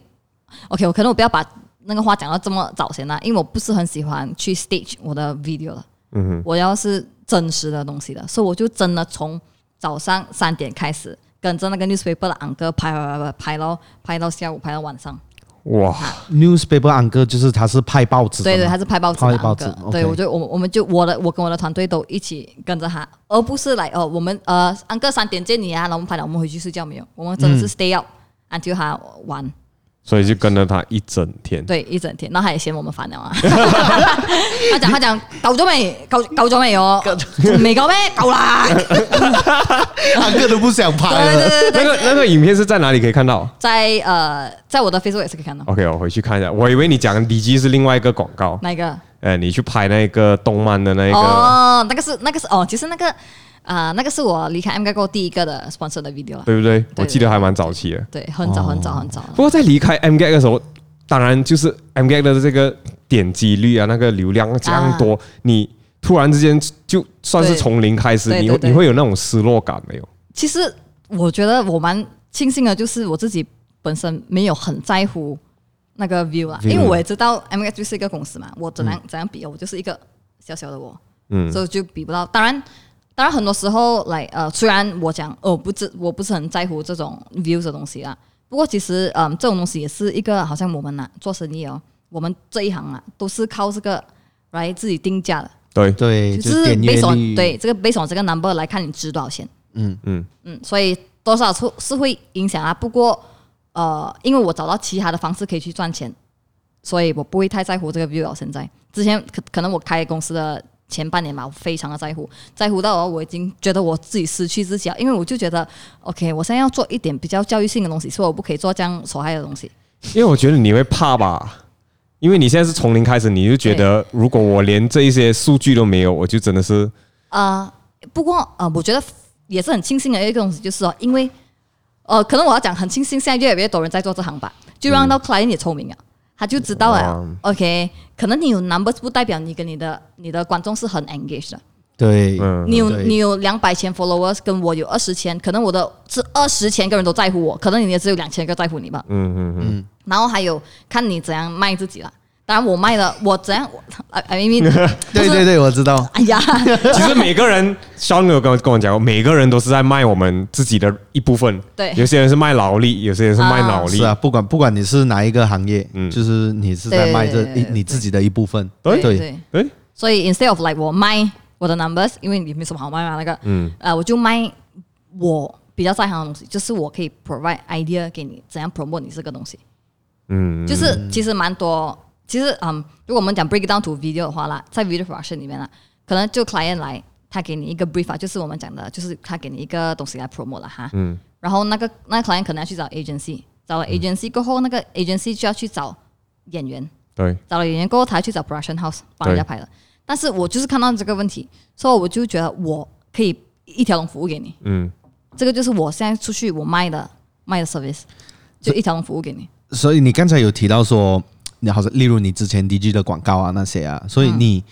OK，我可能我不要把那个话讲到这么早先啦，因为我不是很喜欢去 stage 我的 video 了。嗯哼，我要是真实的东西的，所以我就真的从早上三点开始跟着那个 newspaper 的 anchor 拍拍拍拍到拍到下午拍到晚上。
哇，newspaper anchor 就是他是拍报纸，
对对，他是拍报纸。对，我就我我们就我的我跟我的团队都一起跟着他，而不是来哦，我们呃 anchor 三点见你啊，然后我们拍了，我们回去睡觉没有，我们真的是 stay up until 他完。
所以就跟了他一整天，
对，一整天，然后他也嫌我们烦了啊。他讲他讲搞咗未？搞搞咗未？哦，没搞咩？搞啦。
安哥都不想拍了。
那个那个影片是在哪里可以看到？
在呃，在我的 Facebook 也是可以看到。
OK，我回去看一下。我以为你讲的李基是另外一个广告。
哪一个？
呃，你去拍那个动漫的那个。
哦，那个是那个是哦，其实那个。啊、呃，那个是我离开 M Gag 过第一个的 sponsor 的 video 了，
对不对？我记得还蛮早期的，
对，很早很早很早。
不过在离开 M Gag 的时候，当然就是 M Gag 的这个点击率啊，那个流量这样多，啊、你突然之间就算是从零开始，你你会有那种失落感没有？
其实我觉得我蛮庆幸的，就是我自己本身没有很在乎那个 view 啊，因为我也知道 M Gag 就是一个公司嘛，我怎样怎样比，我就是一个小小的我，嗯，所以就比不到。当然。当然，很多时候来呃，虽然我讲哦，不知我不是很在乎这种 views 的东西啊。不过其实嗯，这种东西也是一个好像我们呐、啊、做生意哦，我们这一行啊都是靠这个来自己定价的。
对
对，
就是 based on 对这个 based on 这个 number 来看你值多少钱。嗯嗯嗯，所以多少是是会影响啊。不过呃，因为我找到其他的方式可以去赚钱，所以我不会太在乎这个 view。现在之前可可能我开公司的。前半年吧，我非常的在乎，在乎到我已经觉得我自己失去自己了，因为我就觉得，OK，我现在要做一点比较教育性的东西，所以我不可以做这样损害的东西。
因为我觉得你会怕吧，因为你现在是从零开始，你就觉得如果我连这一些数据都没有，我就真的是
啊、呃。不过啊、呃，我觉得也是很庆幸的一个东西，就是说，因为呃，可能我要讲很庆幸，现在越来越多人在做这行吧，就让到 client 也聪明啊。他就知道了，OK，可能你有 numbers 不代表你跟你的你的观众是很 engaged 的。
对，
你有你有两百千 followers，跟我有二十千，可能我的是二十千个人都在乎我，可能你也只有两千个在乎你吧。嗯嗯嗯。然后还有看你怎样卖自己了。当然，我卖的我怎样？I mean，
对对对，我知道。
哎呀，
其实每个人，Sean 有跟我跟我讲，每个人都是在卖我们自己的一部分。
对，
有些人是卖劳力，有些人是卖脑力。
是啊，不管不管你是哪一个行业，嗯，就是你是在卖这一你自己的一部分。
对对对。所以 instead of like 我卖我的 numbers，因为你没什么好卖嘛，那个，嗯，呃，我就卖我比较在行的东西，就是我可以 provide idea 给你，怎样 promote 你这个东西。嗯，就是其实蛮多，其实嗯，如果我们讲 break down to video 的话啦，在 video production 里面啦，可能就 client 来，他给你一个 brief 啊，就是我们讲的，就是他给你一个东西来 promote 了哈，嗯，然后那个那个 client 可能要去找 agency，找了 agency 过后，那个 agency 就要去找演员，
对，
找了演员过后，他去找 production house 帮人家拍的，但是我就是看到这个问题，所以我就觉得我可以一条龙服务给你，嗯，这个就是我现在出去我卖的卖的 service，就一条龙服务给你。
所以你刚才有提到说，你好像例如你之前 DG 的广告啊那些啊，所以你、嗯、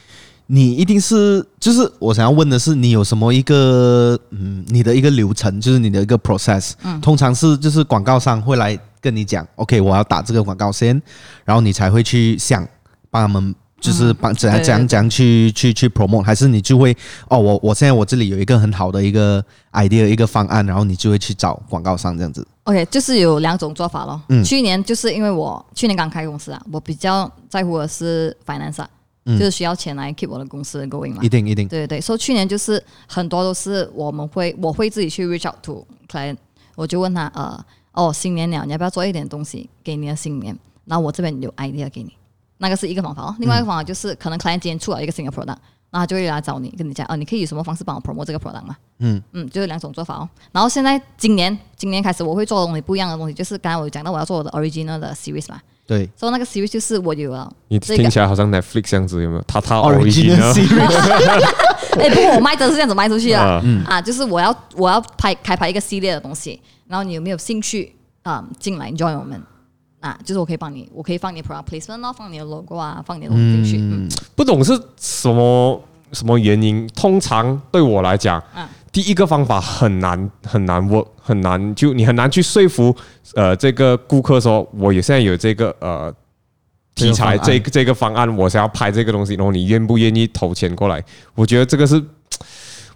你一定是就是我想要问的是，你有什么一个嗯你的一个流程，就是你的一个 process，嗯，通常是就是广告商会来跟你讲，OK，我要打这个广告先，然后你才会去想帮他们。就是帮怎样怎样怎样去去去 promote，还是你就会哦，我我现在我这里有一个很好的一个 idea 一个方案，然后你就会去找广告商这样子。
OK，就是有两种做法咯。嗯，去年就是因为我去年刚开公司啊，我比较在乎的是 finance，就是需要钱来 keep 我的公司 going 嘛。
一定一定。
对对对，所以去年就是很多都是我们会我会自己去 reach out to client，我就问他呃哦新年了，你要不要做一点东西给你的新年？然后我这边有 idea 给你。那个是一个方法哦，另外一个方法就是可能 client 今天出了一个新的 product，那他就会来找你，跟你讲，哦，你可以有什么方式帮我 promote 这个 product 吗？嗯嗯，就是两种做法哦。然后现在今年今年开始我会做的东西不一样的东西，就是刚才我讲到我要做我的 original 的 series 嘛。
对，
所以那个 series 就是我有了。
你听起来好像 Netflix 这样子，有没有？他他 original
series。
哎，不过我卖的是这样子卖出去的，嗯啊，就是我要我要拍开拍一个系列的东西，然后你有没有兴趣啊进来 join 我们？啊，就是我可以帮你，我可以放你 product placement 啊，放你的 logo 啊，放你的东西进去。嗯，
不懂是什么什么原因？通常对我来讲，啊，第一个方法很难很难 work，很难就你很难去说服呃这个顾客说，我也现在有这个呃题材，这个这个方案，我想要拍这个东西，然后你愿不愿意投钱过来？我觉得这个是。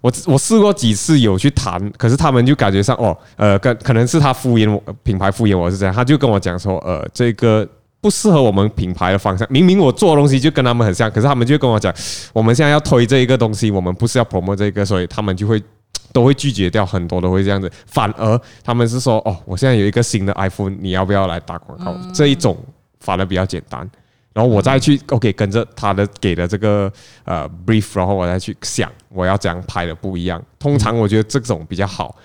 我我试过几次有去谈，可是他们就感觉上哦，呃，可可能是他敷衍我，品牌敷衍我是这样，他就跟我讲说，呃，这个不适合我们品牌的方向。明明我做的东西就跟他们很像，可是他们就跟我讲，我们现在要推这一个东西，我们不是要 promote 这个，所以他们就会都会拒绝掉，很多都会这样子。反而他们是说，哦，我现在有一个新的 iPhone，你要不要来打广告？这一种反而比较简单。然后我再去，OK，跟着他的给的这个呃 brief，然后我再去想我要怎样拍的不一样。通常我觉得这种比较好，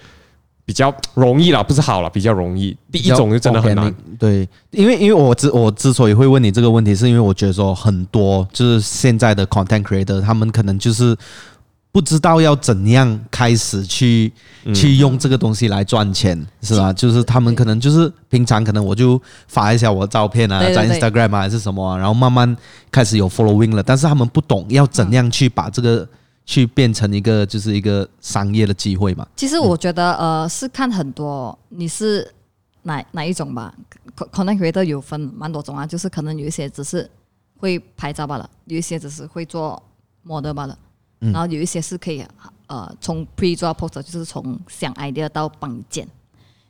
比较容易啦，不是好了，比较容易。第一种就真的很难。
对，因为因为我之我之所以会问你这个问题，是因为我觉得说很多就是现在的 content creator，他们可能就是。不知道要怎样开始去去用这个东西来赚钱，是吧？就是他们可能就是平常可能我就发一下我的照片啊，在 Instagram 啊还是什么，然后慢慢开始有 following 了。但是他们不懂要怎样去把这个去变成一个就是一个商业的机会嘛。
其实我觉得呃是看很多你是哪哪一种吧，content creator 有分蛮多种啊，就是可能有一些只是会拍照罢了，有一些只是会做 model 罢了。然后有一些是可以，呃，从 pre 做到 poster 就是从想 idea 到帮你剪。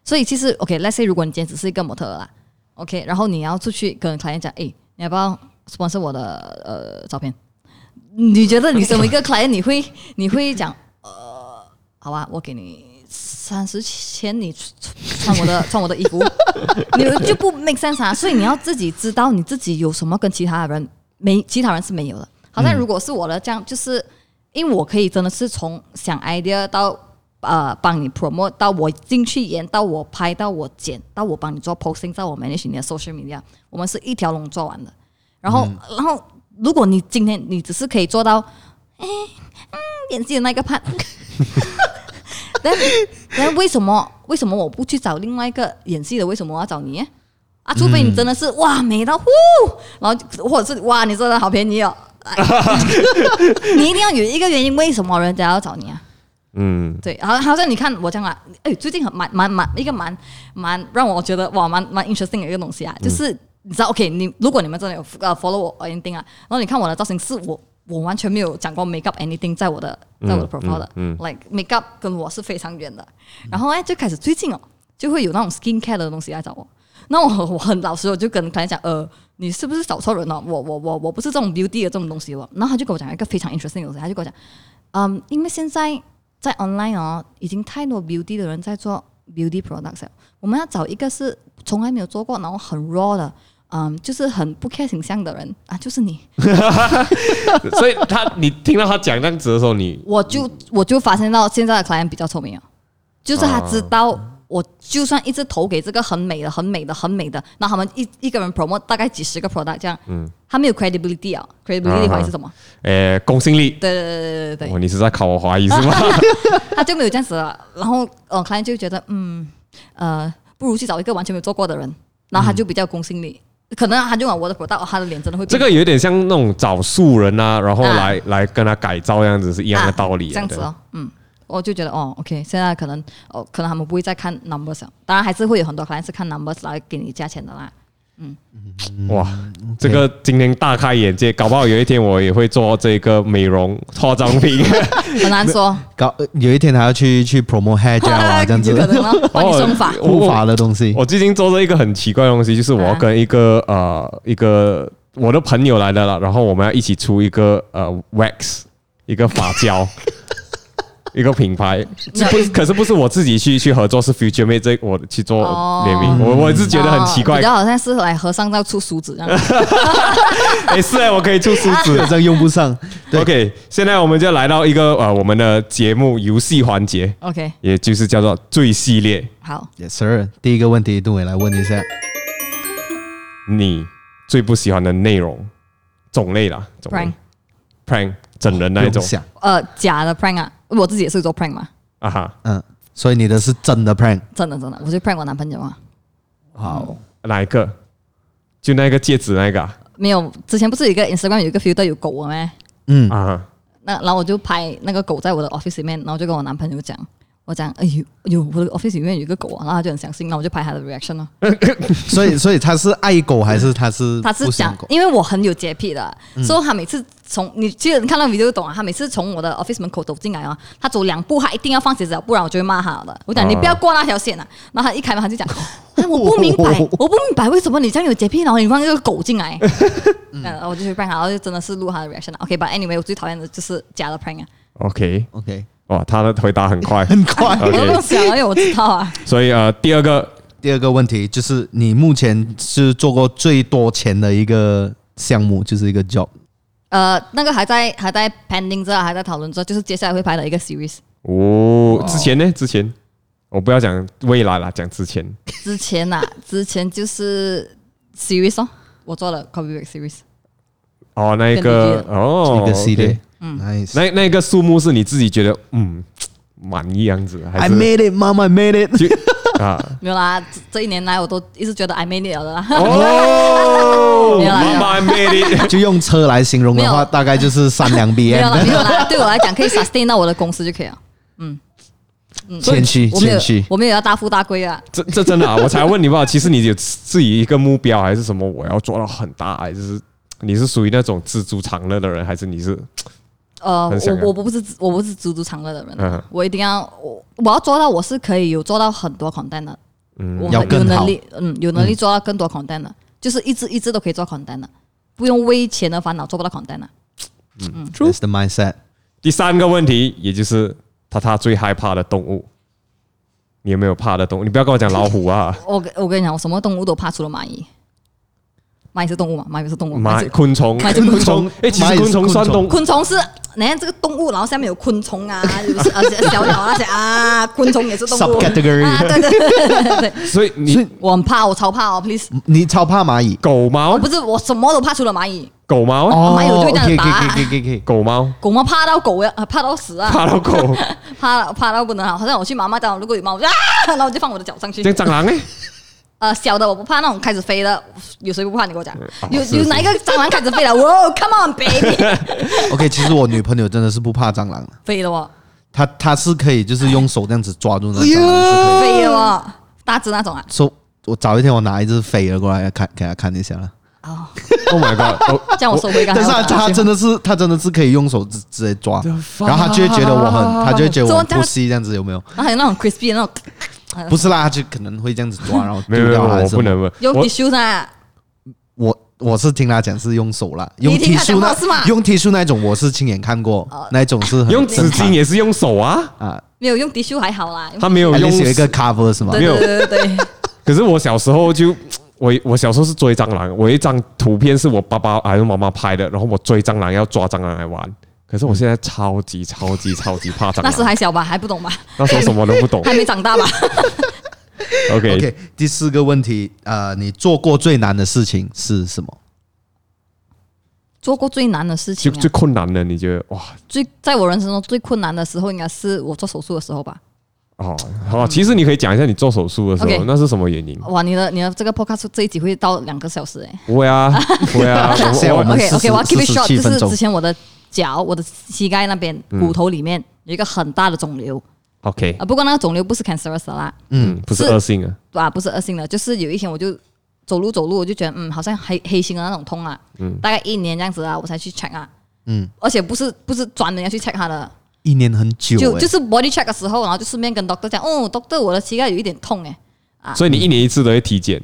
所以其实，OK，let's say 如果你今天只是一个模特啦，OK，然后你要出去跟 client 讲，哎，你要不要 sponsor 我的呃照片？你觉得你身为一个 client，你会你会讲，呃，好吧，我给你三十千，你穿我的穿我的衣服，你就不 make sense 啊。所以你要自己知道你自己有什么跟其他的人没，其他人是没有的。好像如果是我的这样，就是。因为我可以真的是从想 idea 到呃帮你 promote 到我进去演到我拍到我剪到我帮你做 posting 到我 manage 你的 social media，我们是一条龙做完的。然后，嗯、然后如果你今天你只是可以做到，哎嗯演技的那个 part，那那为什么为什么我不去找另外一个演戏的？为什么我要找你啊？除非你真的是哇美到呼，然后或者是哇你真的好便宜哦。你一定要有一个原因，为什么人家要找你啊？嗯，对，好，好像你看我这样啊，哎，最近很蛮蛮蛮一个蛮蛮让我觉得哇，蛮蛮 interesting 的一个东西啊，就是你知道，OK，你如果你们真的有呃 follow 我 anything 啊，然后你看我的造型是我我完全没有讲过 make up anything 在我的在我的 profile 的，嗯，like make up 跟我是非常远的，然后哎就开始最近哦，就会有那种 skin care 的东西来找我。那我我很老实，我就跟他讲，呃，你是不是找错人了？我我我我不是这种 beauty 的这种东西哦。然后他就跟我讲一个非常 interesting 的东西，他就跟我讲，嗯，因为现在在 online 哦，已经太多 beauty 的人在做 beauty products 了。我们要找一个是从来没有做过，然后很 raw 的，嗯，就是很不 care 形象的人啊，就是你。
所以他，你听到他讲这样子的时候，你
我就我就发现到现在的 client 比较聪明啊，就是他知道我就算一直投给这个很美的、很美的、很美的，那他们一一个人 promote 大概几十个 product 这样，嗯，他没有 credibility 啊，credibility 怀疑是什么？
诶，公信力。
对对对对对对。
哦你是在考我怀疑是吗？
他就没有这样子了，然后呃，client 就觉得嗯呃，不如去找一个完全没有做过的人，然后他就比较公信力。可能他就往我的 product，他的脸真的会。
这个有点像那种找素人啊，然后来、啊、来跟他改造这样子是一样的道理、啊。
这样子哦，嗯，我就觉得哦，OK，现在可能哦，可能他们不会再看 numbers，当然还是会有很多可能是看 numbers 来给你加钱的啦。嗯，
哇，这个今天大开眼界，搞不好有一天我也会做这个美容化妆品，
很难说。
搞有一天还要去去 promote hair gel 啊，这样子，
可能吗？护发
护发的东西。
我最近做了一个很奇怪的东西，就是我要跟一个呃一个我的朋友来的了，然后我们要一起出一个呃 wax 一个发胶。一个品牌，不是，可是不是我自己去去合作，是 Future Mate 这我去做联名，我我是觉得很奇怪，
比较好像是来和尚要出梳子这样。
哎，是哎，我可以出梳子，
这样用不上。
OK，现在我们就来到一个呃我们的节目游戏环节
，OK，
也就是叫做最系列。
好
，Yes sir，第一个问题，杜伟来问一下，
你最不喜欢的内容种类啦？Prank，Prank，整人那一种，
呃，假的 Prank 啊。我自己也是做 prank 嘛，
啊哈，
嗯，所以你的是真的 prank，
真的真的，我就 prank 我男朋友啊。
好，
哪一个？就那个戒指那个？
没有，之前不是有一个 Instagram 有一个 filter 有狗的咩？
嗯
啊，
那然后我就拍那个狗在我的 office 里面，然后就跟我男朋友讲。我讲，哎呦，哎呦，我的 office 里面有一个狗啊，然后他就很相信，那我就拍他的 reaction 咯。
所以，所以他是爱狗还是他是？
他是想，因为我很有洁癖的，嗯、所以他每次从你记得你看到 video 就懂啊。他每次从我的 office 门口走进来啊，他走两步，他一定要放鞋子，不然我就会骂他的。我讲你不要过那条线啊！然后他一开门他就讲，我不明白，我不明白为什么你这样有洁癖，然后你放一个狗进来。嗯，我就去 prank 他，然后就真的是录他的 reaction。OK，but anyway，我最讨厌的就是假的 prank 啊。
OK，OK。哇，他的回答很快，
很快。
我都不想，因为我知道啊。
所以呃，第二个
第二个问题就是，你目前是做过最多钱的一个项目，就是一个 job。
呃，那个还在还在 pending 着，还在讨论着，就是接下来会拍的一个 series。
哦，之前呢？之前我不要讲未来了，讲之前。
之前呐、啊，之前就是 series 哦，我做了 copyright series。
哦，那一个哦，
一个系列。
嗯
，nice。
那那个数目是你自己觉得嗯 满意样子还是？I
made it, mom, I made it。
啊，
没有啦，这一年来我都一直觉得 I made it 了的啦。
哦，mom, I made it。
就用车来形容的话，大概就是三两 B。
没有啦，没有啦，对我来讲可以 sustain 到我的公司就可以了。嗯
嗯，谦虚谦虚，
我没有要大富大贵啊。
这这真的啊，我才问你吧。其实你有自己一个目标还是什么？我要做到很大，还是你是属于那种知足常乐的人，还是你是？
呃，我我不是我不是知足常乐的人，嗯、我一定要我我要做到我是可以有做到很多 content 的，嗯，我有能力，嗯，有能力做到更多 content 的，嗯、就是一直一直都可以做 content 的，不用为钱的烦恼，做不到 content 的。
嗯，That's the mindset。
第三个问题，也就是他他最害怕的动物，你有没有怕的动物？你不要跟我讲老虎啊！
我我跟你讲，我什么动物都怕，除了蚂蚁。蚂蚁是动物嘛？蚂蚁是动物。
蚂昆虫，
蚂蚁昆虫。
哎，其实昆虫算动物。
昆虫是，你看这个动物，然后下面有昆虫啊，就是小鸟那些啊，昆虫也是动物。
Subcategory
啊，对对对对。
所以你，
我很怕，我超怕哦，please。
你超怕蚂蚁？
狗猫？
不是，我什么都怕，除了蚂蚁。
狗猫？
哦，蚂蚁我就这样打。
可以可以可以。
狗猫？
狗猫怕到狗呀，怕到死啊！
怕到狗，
怕怕到不能好，好像我去妈妈家，如果有猫，我就啊，然后我就放我的脚上去。
这蟑螂呢？
呃，小的我不怕，那种开始飞的，有谁不怕？你给我讲，有有哪一个蟑螂开始飞了？哇，Come on baby！OK，
okay, 其实我女朋友真的是不怕蟑螂，
飞的哦。
她她是可以，就是用手这样子抓住那蟑螂，
是可以、飞的哦，大只那种啊。
说，我早一天我拿一只飞了过来看，给她看一下了。
哦
，Oh my god！
这样我收回刚才。
但是她真的是，她真的是可以用手直直接抓，然后她就会觉得我很，她就会觉得我不吸这样子，有没有？
然后还有那种 crispy 的那种。
不是啦，就可能会这样子抓，然后
丢掉还是不能
用 tissue 呢？
我我是听他讲是用手啦，用 tissue 那用 tissue 那种，我是亲眼看过，那种是
用纸巾也是用手啊
啊，
没有用 tissue 还好啦，
他没有用
有一个 cover 是吗？
对对对对。
可是我小时候就我我小时候是追蟑螂，我一张图片是我爸爸还是妈妈拍的，然后我追蟑螂要抓蟑螂来玩。可是我现在超级超级超级怕蟑螂。
那时还小吧，还不懂吧？
那时候什么都不懂，
还没长大吧？
OK
OK，第四个问题，呃，你做过最难的事情是什么？
做过最难的事情、啊，
最最困难的，你觉得哇？
最在我人生中最困难的时候，应该是我做手术的时候吧？
哦，好，其实你可以讲一下你做手术的时候，okay, 那是什么原因？
哇，你的你的这个 podcast 这一集会到两个小时哎、欸？
不会啊，不会啊。
OK OK，我要 keep it short，就是之前我的。脚，我的膝盖那边骨头里面有一个很大的肿瘤。
OK，
啊，不过那个肿瘤不是 cancerous 啦，
嗯，不是恶性的，
对吧？不是恶性的，就是有一天我就走路走路，我就觉得嗯，好像黑黑心的那种痛啊，嗯，大概一年这样子啊，我才去 check 啊，嗯，而且不是不是专门要去 check 它的，
一年很久，
就就是 body check 的时候，然后就顺便跟 doctor 讲，哦，doctor，我的膝盖有一点痛哎，啊，
所以你一年一次都会体检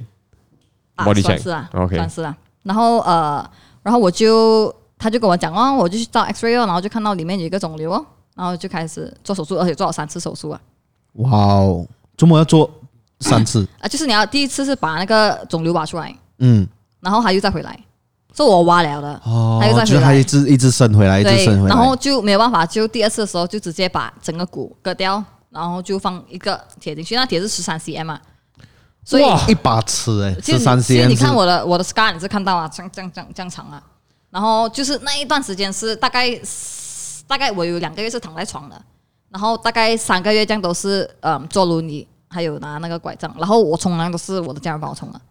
，body check
是啊
，OK，
算是啊，然后呃，然后我就。他就跟我讲哦，我就去照 X ray 哦，然后就看到里面有一个肿瘤哦，然后就开始做手术，而且做了三次手术啊。
哇哦，周末要做三次
啊？就是你要第一次是把那个肿瘤挖出来，
嗯，
然后他又再回来，做我挖了的，
哦，
他又再回来，
他一直一直伸回来，一直伸回来，
然后就没有办法，就第二次的时候就直接把整个骨割掉，然后就放一个铁进去，那铁是十三 cm 嘛，所以
一把尺哎，十三 cm。
其实你看我的我的 scar 你是看到啊，这样这样这样这样长啊。然后就是那一段时间是大概大概我有两个月是躺在床的，然后大概三个月这样都是嗯坐轮椅，还有拿那个拐杖，然后我冲凉都是我的家人帮我冲的，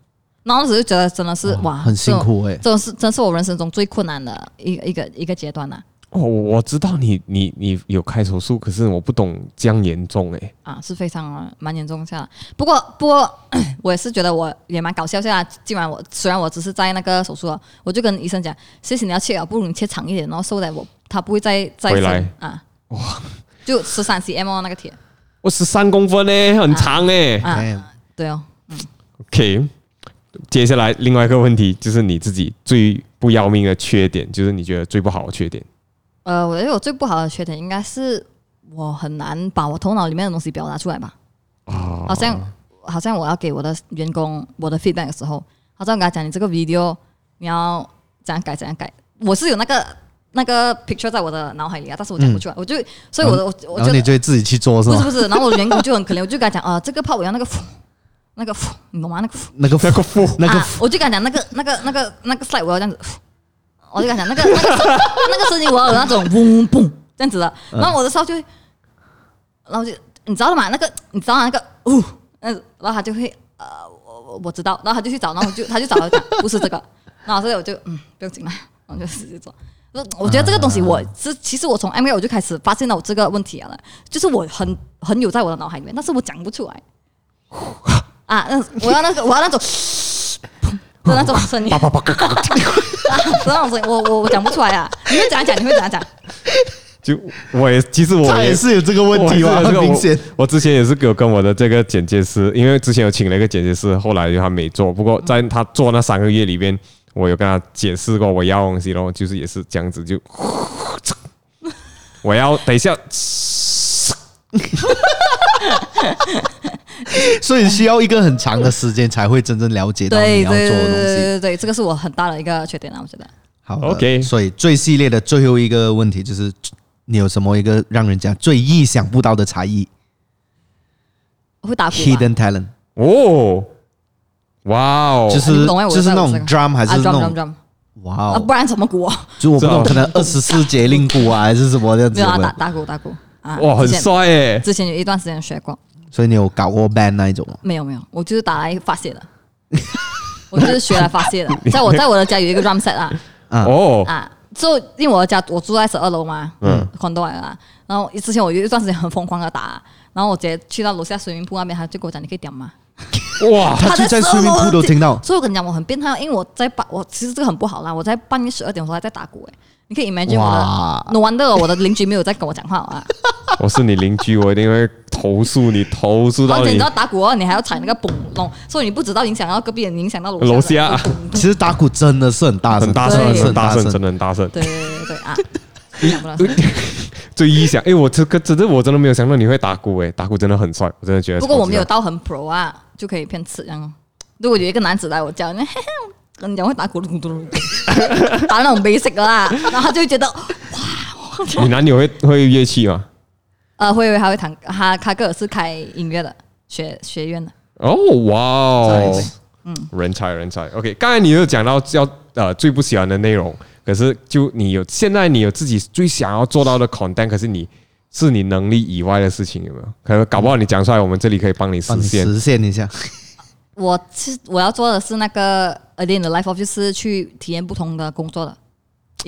然后当时就觉得真的是哇，
很辛苦哎，
这是真是我人生中最困难的一个一个一个阶段呐。
哦，我知道你你你有开手术，可是我不懂这样严重哎、欸。
啊，是非常蛮严重下。不过不过，我也是觉得我也蛮搞笑下。今晚我虽然我只是在那个手术，我就跟医生讲，谢谢你要切啊，不如你切长一点，然后瘦在我他不会再再
回来
啊。哇，就十三 cm 那个铁，
我十三公分呢、欸，很长哎、欸
啊啊。对哦，嗯。
OK，接下来另外一个问题就是你自己最不要命的缺点，就是你觉得最不好的缺点。
呃，我觉得我最不好的缺点应该是我很难把我头脑里面的东西表达出来吧。
哦。
好像好像我要给我的员工我的 feedback 的时候，好像我跟他讲，你这个 video 你要怎样改怎样改。我是有那个那个 picture 在我的脑海里啊，但是我讲不出来，嗯、我就所以我的我我
就你就会自己去做是吗？
不是不是，然后我的员工就很可怜，我就跟他讲啊、呃，这个 part 我要那个那个你懂吗？那个
那个那个那个，
我就跟他讲那个那个那个那个 slide 我要这样子。我就跟他讲那个那个 那个声音，我要有那种嗡嘣这样子的，然后我的时候就会，然后就你知道的嘛，那个你知道那个哦，那然后他就会呃我我知道，然后他就去找，然后就他就找了讲不是这个，然后所以我就嗯不用紧了，然后就直接做。我觉得这个东西我是其实我从 M V 我就开始发现了我这个问题了，就是我很很有在我的脑海里面，但是我讲不出来。啊，嗯，我要那个我要那种。的 那种声音，啊，这种声音，我我我讲不出来啊！你会怎样讲？你会怎样讲？
就我也其实我
也，也是有这个问题啊，很明显。
我之前也是有跟我的这个剪接师，因为之前有请了一个剪接师，后来他没做。不过在他做那三个月里边，我有跟他解释过我要东西，然后就是也是这样子，就我要等一下。
所以需要一个很长的时间才会真正了解到你要做的东西。对
对对对，这个是我很大的一个缺点啊，我觉得。
好，OK。所以最系列的最后一个问题就是，你有什么一个让人家最意想不到的才艺？
我会打鼓。
Hidden talent。
哦，哇哦，
就是就是那种 drum 还是那种？哇哦，
不然怎么鼓？
就我不懂，可能二十四节令鼓啊，还是什么这样子？
没有啊，打打鼓打鼓啊！
哇，很帅耶！
之前有一段时间学过。
所以你有搞过 band 那一种吗？
没有没有，我就是打来发泄的，我就是学来发泄的。在我在我的家有一个 drum set 啊，
哦。
啊，就因为我的家我住在十二楼嘛，嗯。很多人啊，然后之前我有一段时间很疯狂的打，然后我直接去到楼下水明铺那边，他就跟我讲，你可以点吗？
哇，他就在水明铺都听到，
所以我跟你讲我很变态，因为我在半我其实这个很不好啦，我在半夜十二点的时候还在打鼓诶。你可以 imagine 我的，no wonder 我的邻居没有在跟我讲话啊！
我是你邻居，我一定会投诉你，投诉到你。
而且你知道打鼓哦，你还要踩那个嘣咚，所以你不知道影响到隔壁人，影响到
楼下。
其实打鼓真的是很大声，
很大声，很大声，真的很大声。
对对对对啊！
最意想，哎，我这个真的我真的没有想到你会打鼓哎，打鼓真的很帅，我真的觉得。
不过我没有到很 pro 啊，就可以骗吃这样。如果有一个男子来我教，你跟你讲会打咕噜咕噜，打那种 basic 啦，然后他就会觉得哇。
你男友会会乐器吗？
呃，会会，他会弹，他他哥是开音乐的，学学院的。
哦，哇哦，嗯，人才人才。OK，刚才你有讲到要呃最不喜欢的内容，可是就你有现在你有自己最想要做到的 content，可是你是你能力以外的事情，有没有？可能搞不好你讲出来，我们这里可以帮你实现
实现一下。
我是我要做的是那个 A Day in the Life of，就是去体验不同的工作的。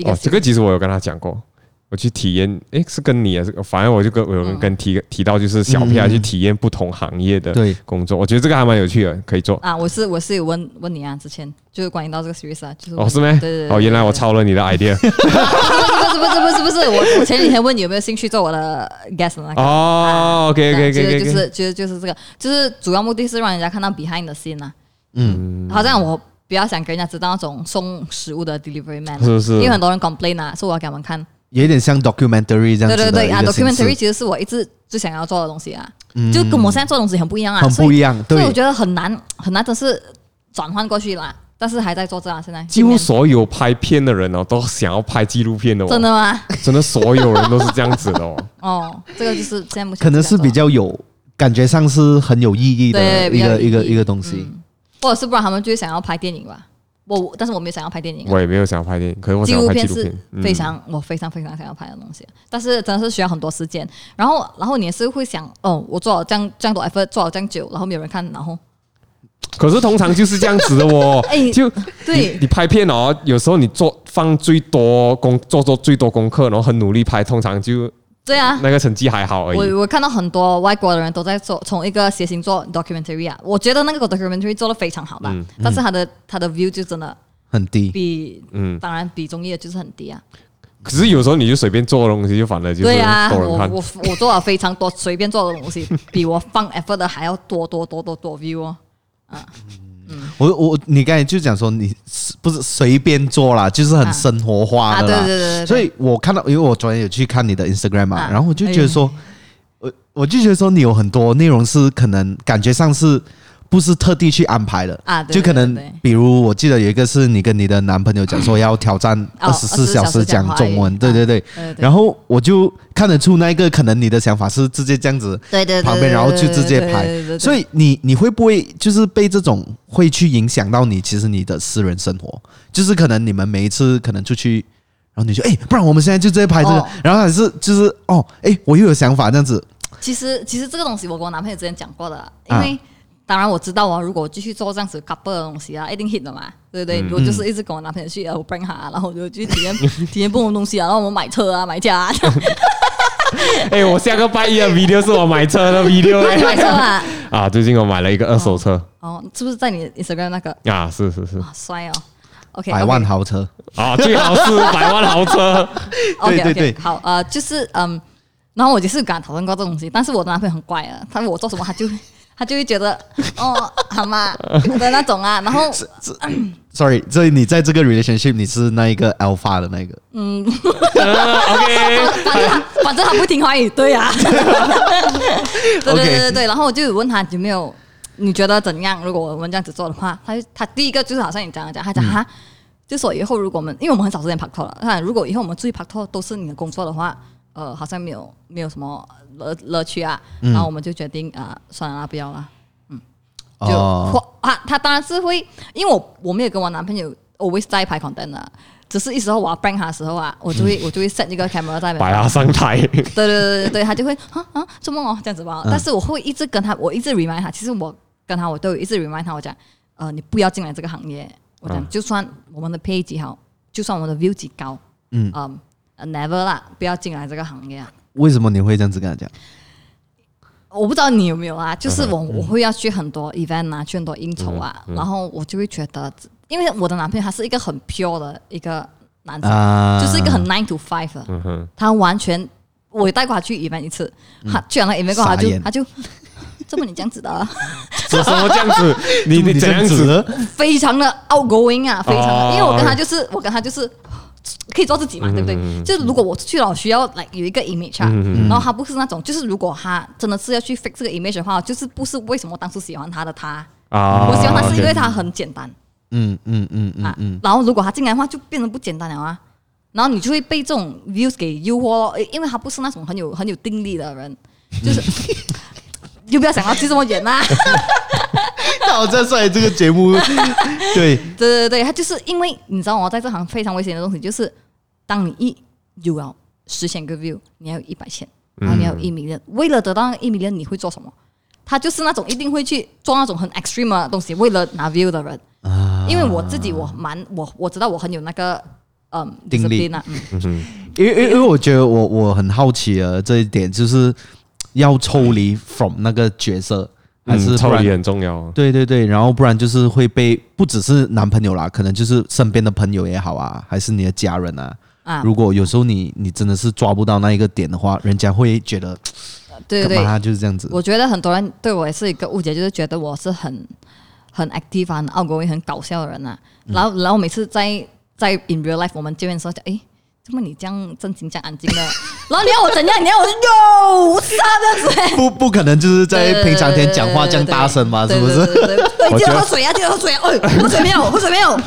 哦，这个其实我有跟他讲过。我去体验，诶，是跟你啊？是反正我就跟我有人跟提提到，就是小 P 啊去体验不同行业的工作，我觉得这个还蛮有趣的，可以做
啊。我是我是有问问你啊，之前就是关于到这个 series 啊，就是
哦是吗？对对对。哦，原来我抄了你的 idea。不是不
是不是不是不是，我我前几天问你有没有兴趣做我的 guest 那个
哦，OK OK OK，
就是就是就是这个，就是主要目的是让人家看到 behind the scene 啊。嗯，好像我比较想给人家知道那种送食物的 delivery man，是是，因为很多人 complain 啊，所以我要给他们看。
有点像 documentary 这样子。
对对对啊，documentary 其实是我一直最想要做的东西啊，嗯、就跟我现在做的东西很不一样啊，
很不一样。
所以，对所以我觉得很难很难，真是转换过去啦。但是还在做这啊，现在
几乎所有拍片的人哦，都想要拍纪录片的哦。
真的吗？
真的，所有人都是这样子的哦。
哦，这个就是现在目前
可能是比较有感觉上是很有意义的一个一个一个东西，
嗯，或者是不然他们就想要拍电影吧。我，但是我没有想要拍电影，
我也没有想要拍电影。可是我想要拍纪录片，
是非常，嗯、我非常非常想要拍的东西。但是真的是需要很多时间。然后，然后你也是会想，哦，我做了这样这样多 effort，做了这样久，然后没有人看，然后。
可是通常就是这样子的哦。哎，就对你，你拍片哦，有时候你做放最多功，做做最多功课，然后很努力拍，通常就。
对啊，
那个成绩还好而已。
我我看到很多外国的人都在做从一个谐星做 documentary 啊，我觉得那个 documentary 做得非常好吧，嗯、但是他的他的 view 就真的
很低，
比嗯，当然比综艺的就是很低啊。
可是有时候你就随便做的东西，就反正就是
对啊，我我我做了非常多随便做的东西，比我放 effort 的还要多多多多多 view 哦，啊。
我我你刚才就讲说你不是随便做啦，就是很生活化的啦。对对对。所以我看到，因为我昨天有去看你的 Instagram 嘛，然后我就觉得说，我我就觉得说你有很多内容是可能感觉上是。不是特地去安排的。啊，就可能比如我记得有一个是你跟你的男朋友讲说要挑战二十四小时讲中文，对对对，然后我就看得出那个可能你的想法是直接这样子，对对，旁边然后就直接拍，所以你你会不会就是被这种会去影响到你其实你的私人生活，就是可能你们每一次可能出去，然后你就哎，不然我们现在就直接拍这个，然后还是就是哦，哎，我又有想法这样子。
其实其实这个东西我跟我男朋友之前讲过的，因为。当然我知道啊，如果我继续做这样子 couple 的东西啊，一定 hit 的嘛，对不对？嗯、我就是一直跟我男朋友去，我 bring 他，然后我就去体验体验不同东西啊，然后我们买车啊，买家啊。
哎、欸，我下个拜一的 video 是我买车的 video，
买车啊！
啊，最近我买了一个二手车。
哦，哦，是不是在你 Instagram 那个？
啊，是是是。
帅哦。OK，
百万豪车
啊，最好是百万豪车。
对对对，好，呃，就是嗯，然后我就是跟他讨论过这东西，但是我的男朋友很乖啊，他说我做什么他就。他就会觉得 哦，好嘛的那种啊，然后
，sorry，所以你在这个 relationship 你是那一个 alpha 的那个，嗯
，OK，
反正他反正他不听话语，对呀，对对对对对，然后我就问他有没有你觉得怎样？如果我们这样子做的话，他他第一个就是好像你这样讲，他讲哈，就说以后如果我们因为我们很少时间拍拖了，看如果以后我们出去拍拖都是你的工作的话。呃，好像没有没有什么乐乐趣啊，嗯、然后我们就决定啊、呃，算了，不要了，嗯，就、哦、他他当然是会，因为我我没有跟我男朋友 always 在拍 content 啊，只是一时候我要 bring 他的时候啊，我就会、嗯、我就会 set 一个 camera 在，
摆他上台，对
对对对对，他就会啊啊，做梦哦这样子吧，嗯、但是我会一直跟他，我一直 remind 他，其实我跟他我都有一直 remind 他，我讲，呃，你不要进来这个行业，我讲，嗯、就算我们的 pay 极好，就算我们的 view 极高，嗯。嗯。Um, Never 啦，不要进来这个行业啊！
为什么你会这样子跟他讲？
我不知道你有没有啊，就是我我会要去很多 event 啊，去很多应酬啊，然后我就会觉得，因为我的男朋友他是一个很 pure 的一个男生，就是一个很 nine to five 的，他完全我带过他去 event 一次，他去完了 event 过后他就他就 这么你这样子的，
什么这样子？你你这样子？
非常的 outgoing 啊，非常的，因为我跟他就是我跟他就是。可以做自己嘛，对不对？嗯、就是如果我去了，需要来有一个 image 啊，嗯、然后他不是那种，就是如果他真的是要去 fix 这个 image 的话，就是不是为什么当初喜欢他的他，
啊。
我喜欢他是因为他很简单。
嗯嗯嗯嗯嗯。
然后如果他进来的话，就变得不简单了啊。然后你就会被这种 views 给诱惑，因为他不是那种很有很有定力的人，就是 就不要想要去这么远呐。
那我再说来这个节目，对
对对对，他就是因为你知道我在这行非常危险的东西，就是当你一有了十千个 view，你要有一百千，然后你要有一 million，为了得到一 million，你会做什么？他就是那种一定会去做那种很 extreme 的东西，为了拿 view 的人。啊因为我自己我蛮我我知道我很有那个嗯
定力
啊，
嗯哼，因为因为我觉得我我很好奇啊这一点就是要抽离 from 那个角色。还是
抽离很重要，
对对对，然后不然就是会被不只是男朋友啦，可能就是身边的朋友也好啊，还是你的家人啊。啊，如果有时候你你真的是抓不到那一个点的话，人家会觉得，
对对对，
就是这样子。
我觉得很多人对我也是一个误解，就是觉得我是很很 active、很 outgoing、很搞笑的人啊。然后然后每次在在 in real life 我们见面的时候，诶。怎么你这样正经、这样安静的？然后你要我怎样？你要我哟啥的？
不不可能，就是在平常天讲话这样大声嘛？是不是？
记 得喝水啊！记得喝水啊！哎，喝水没有？喝水没有？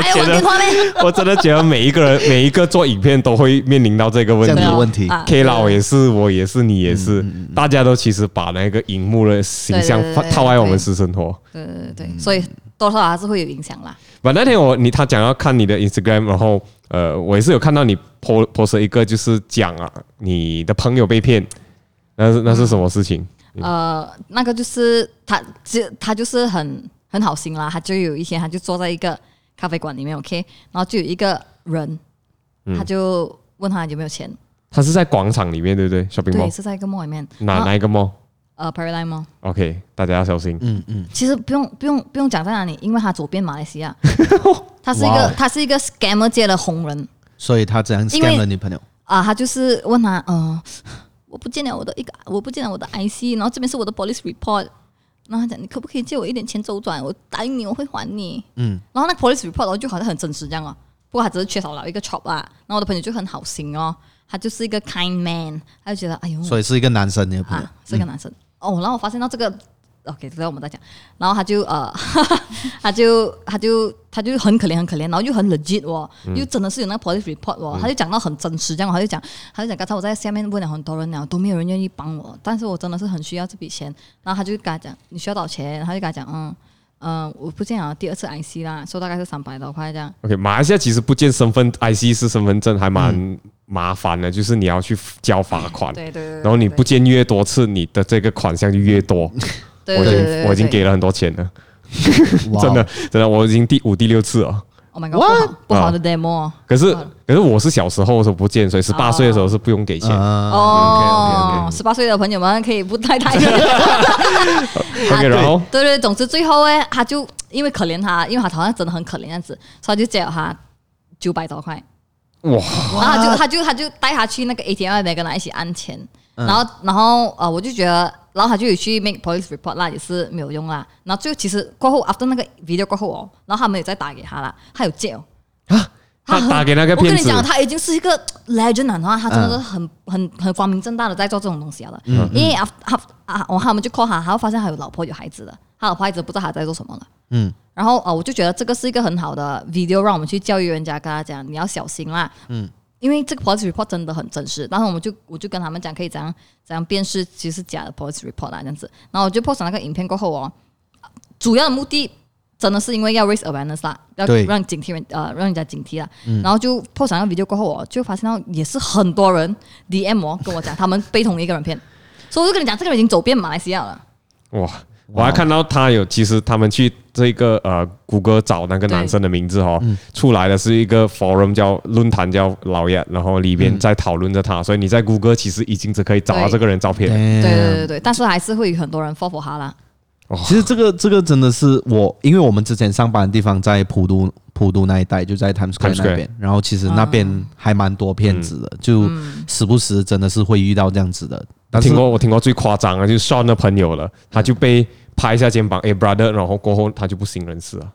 还有电话没？
我真的觉得每一个人、每一个做影片都会面临到这个问题。
问题
，K 老也是，我也是，你也是，大家都其实把那个荧幕的形象套在我们私生活。
对对对，所以多少还是会有影响啦。
不，那天我你他讲要看你的 Instagram，然后。呃，我也是有看到你 po post 一个，就是讲啊，你的朋友被骗，那是那是什么事情？
嗯、呃，那个就是他，就他就是很很好心啦，他就有一天他就坐在一个咖啡馆里面，OK，然后就有一个人，他就问他有没有钱。
他是在广场里面，对不对？shopping mall
对，是在一个 mall 里面。
哪哪一个 mall？
呃，Paradigm Mall。
OK，大家要小心。
嗯嗯。其实不用不用不用讲在哪里，因为他走遍马来西亚。他是一个他是一个 scammer 界的红人。
所以他这样 scam 了女朋友。
啊，他就是问他，嗯，我不见了我的一个，我不见了我的 IC，然后这边是我的 police report，然后他讲，你可不可以借我一点钱周转？我答应你我会还你。嗯。然后那 police report 就好像很真实这样啊，不过他只是缺少了一个 chop 啊。然后我的朋友就很好心哦，他就是一个 kind man，他就觉得哎呦。
所以是一个男生，你的朋友。
是一个男生。哦，然后我发现到这个，OK，之后我们再讲。然后他就呃，他就他就他就很可怜很可怜，然后又很 legit 哦，又真的是有那个 police report 哦，他就讲到很真实，这样他就讲，他就讲刚才我在下面问了很多人了，都没有人愿意帮我，但是我真的是很需要这笔钱。然后他就跟他讲，你需要多少钱？他就跟他讲，嗯嗯，我不见了第二次 IC 啦，说大概是三百多块这样。
OK，马来西亚其实不见身份 IC 是身份证还蛮麻烦了，就是你要去交罚款，
对对对，
然后你不见越多次，你的这个款项就越多。我已经我已经给了很多钱了，真的真的，我已经第五第六次了。
Oh my god，不好不好的 demo。
可是可是我是小时候的时候不见，所以十八岁的时候是不用给钱。
哦，十八岁的朋友们可以不太太。
OK，然后
对对，总之最后哎，他就因为可怜他，因为他好像真的很可怜样子，所以就借了他九百多块。哇！然后他就他就他就带他去那个 ATM 那边跟他一起按钱，然后然后呃，我就觉得。然后他就有去 make police report 啦，也是没有用啦。然后最后其实过后 after 那个 video 过后哦，然后他没有再打给他了，他有借哦。啊，
他打给那个骗子。我跟
你讲，他已经是一个 legend 了，然后他真的是很很很光明正大的在做这种东西了。嗯。因为啊啊啊，我他们就 call 他，他会发现他有老婆有孩子的，他老婆孩子不知道他在做什么了。嗯。然后啊，我就觉得这个是一个很好的 video，让我们去教育人家，跟他讲你要小心啦。嗯。因为这个 police report 真的很真实，然后我们就我就跟他们讲，可以怎样怎样辨识其实是假的 police report 啊，这样子。然后我就 post 那个影片过后哦，主要的目的真的是因为要 raise awareness 啦，要让警惕人呃让人家警惕啦。嗯、然后就 post 那个 video 过后我，就发现到也是很多人 DM 我跟我讲，他们被同一个人骗，所以我就跟你讲，这个人已经走遍马来西亚了。
哇！我还看到他有，其实他们去这个呃谷歌找那个男生的名字哈，出来的是一个 forum 叫论坛叫老爷，然后里边在讨论着他，所以你在谷歌其实已经是可以找到这个人照片。
对对对对，但是还是会有很多人 follow 他啦。
其实这个这个真的是我，因为我们之前上班的地方在普渡普渡那一带，就在 Times Square 那边，然后其实那边还蛮多骗子的，就时不时真的是会遇到这样子的。
我听过，我听过最夸张的，就是 Sean 的朋友了，他就被拍一下肩膀，哎，brother，然后过后他就不省人事了。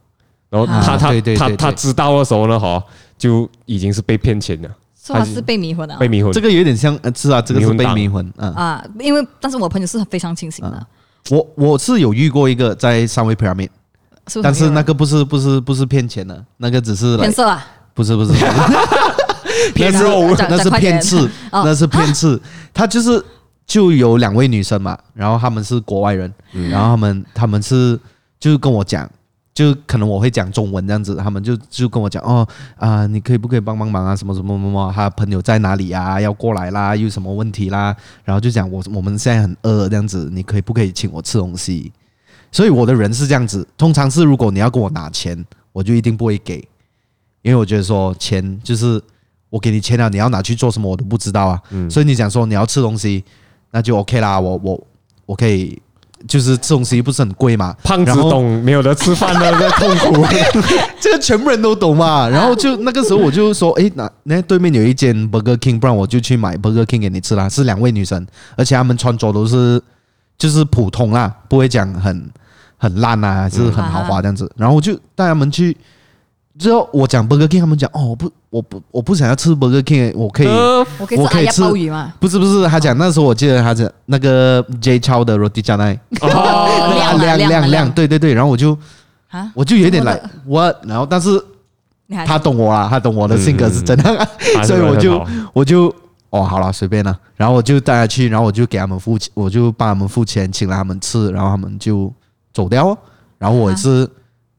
然后他他他他知道的时候呢，哈，就已经是被骗钱了。
他是被迷昏了，
被迷昏。
这个有点像，是啊，这个是被迷昏。嗯
啊，因为但是我朋友是非常清醒的，
我我是有遇过一个在三维 pyramid，但是那个不是不是不是骗钱的，那个只是
骗色啊，
不是不是，骗肉，那是骗刺，那是骗刺，他就是就有两位女生嘛，然后他们是国外人，然后他们他们是就跟我讲。就可能我会讲中文这样子，他们就就跟我讲哦啊、你可以不可以帮帮忙啊？什么什么什么么？他朋友在哪里啊？要过来啦？有什么问题啦？然后就讲我我们现在很饿这样子，你可以不可以请我吃东西？所以我的人是这样子，通常是如果你要跟我拿钱，我就一定不会给，因为我觉得说钱就是我给你钱了，你要拿去做什么我都不知道啊。所以你讲说你要吃东西，那就 OK 啦，我我我可以。就是这东西不是很贵嘛？
胖子懂没有得吃饭的那痛苦，
这个全部人都懂嘛。然后就那个时候我就说，诶，那那对面有一间 Burger King，不然我就去买 Burger King 给你吃啦。是两位女生，而且她们穿着都是就是普通啦，不会讲很很烂啊，还是很豪华这样子。然后我就带她们去。之后我讲 Burger King，他们讲哦，我不，我不，我不想要吃 Burger King，我可以，
我可以吃鲍鱼吗？
不是不是，他讲那时候我记得他讲那个 J Chow 的 Roti Canai，
亮亮
亮亮，对对对，然后我就啊，我就有点来 what，然后但是他懂我啊，他懂我的性格是真的，所以我就我就哦好了随便了，然后我就带他去，然后我就给他们付钱，我就帮他们付钱，请了他们吃，然后他们就走掉，然后我也是。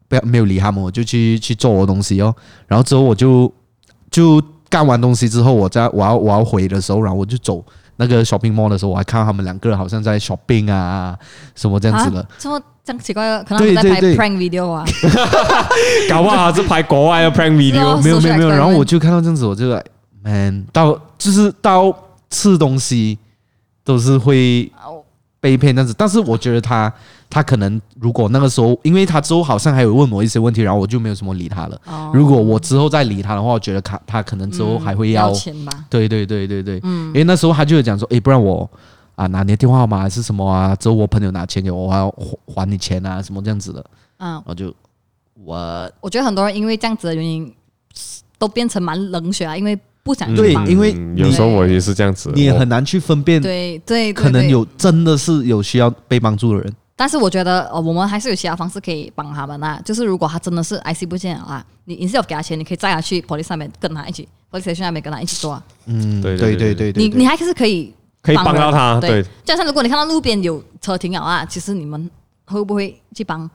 不要没有理他们，我就去去做我的东西哦。然后之后我就就干完东西之后，我在我要我要回的时候，然后我就走那个 shopping mall 的时候，我还看到他们两个人好像在 shopping 啊什么这样子的。
这么这样奇怪的，可能在拍 prank video 啊？
搞不好是拍国外的 prank video。
没有没有没有。然后我就看到这样子，我就来 man 到就是到吃东西都是会被骗这样子，但是我觉得他。他可能如果那个时候，因为他之后好像还有问我一些问题，然后我就没有什么理他了。如果我之后再理他的话，我觉得他他可能之后还会要
钱吧。
对对对对对，嗯，因为那时候他就有讲说，诶，不然我啊拿你的电话号码还是什么啊？之后我朋友拿钱给我，我还要还你钱啊，什么这样子的。嗯，我就我
我觉得很多人因为这样子的原因都变成蛮冷血啊，因为不想
对，因为
有时候我也是这样子，
你也很难去分辨。
对对，
可能有真的是有需要被帮助的人。
但是我觉得，呃，我们还是有其他方式可以帮他们啊。就是如果他真的是 IC 不见了啊，你你是要给他钱，你可以载他去 police 上面跟他一起，police station 上面跟他一起做啊。
嗯，对对对对对。
你你还是可以
可以帮到他。对，
就像如果你看到路边有车停了啊，其实你们会不会去帮？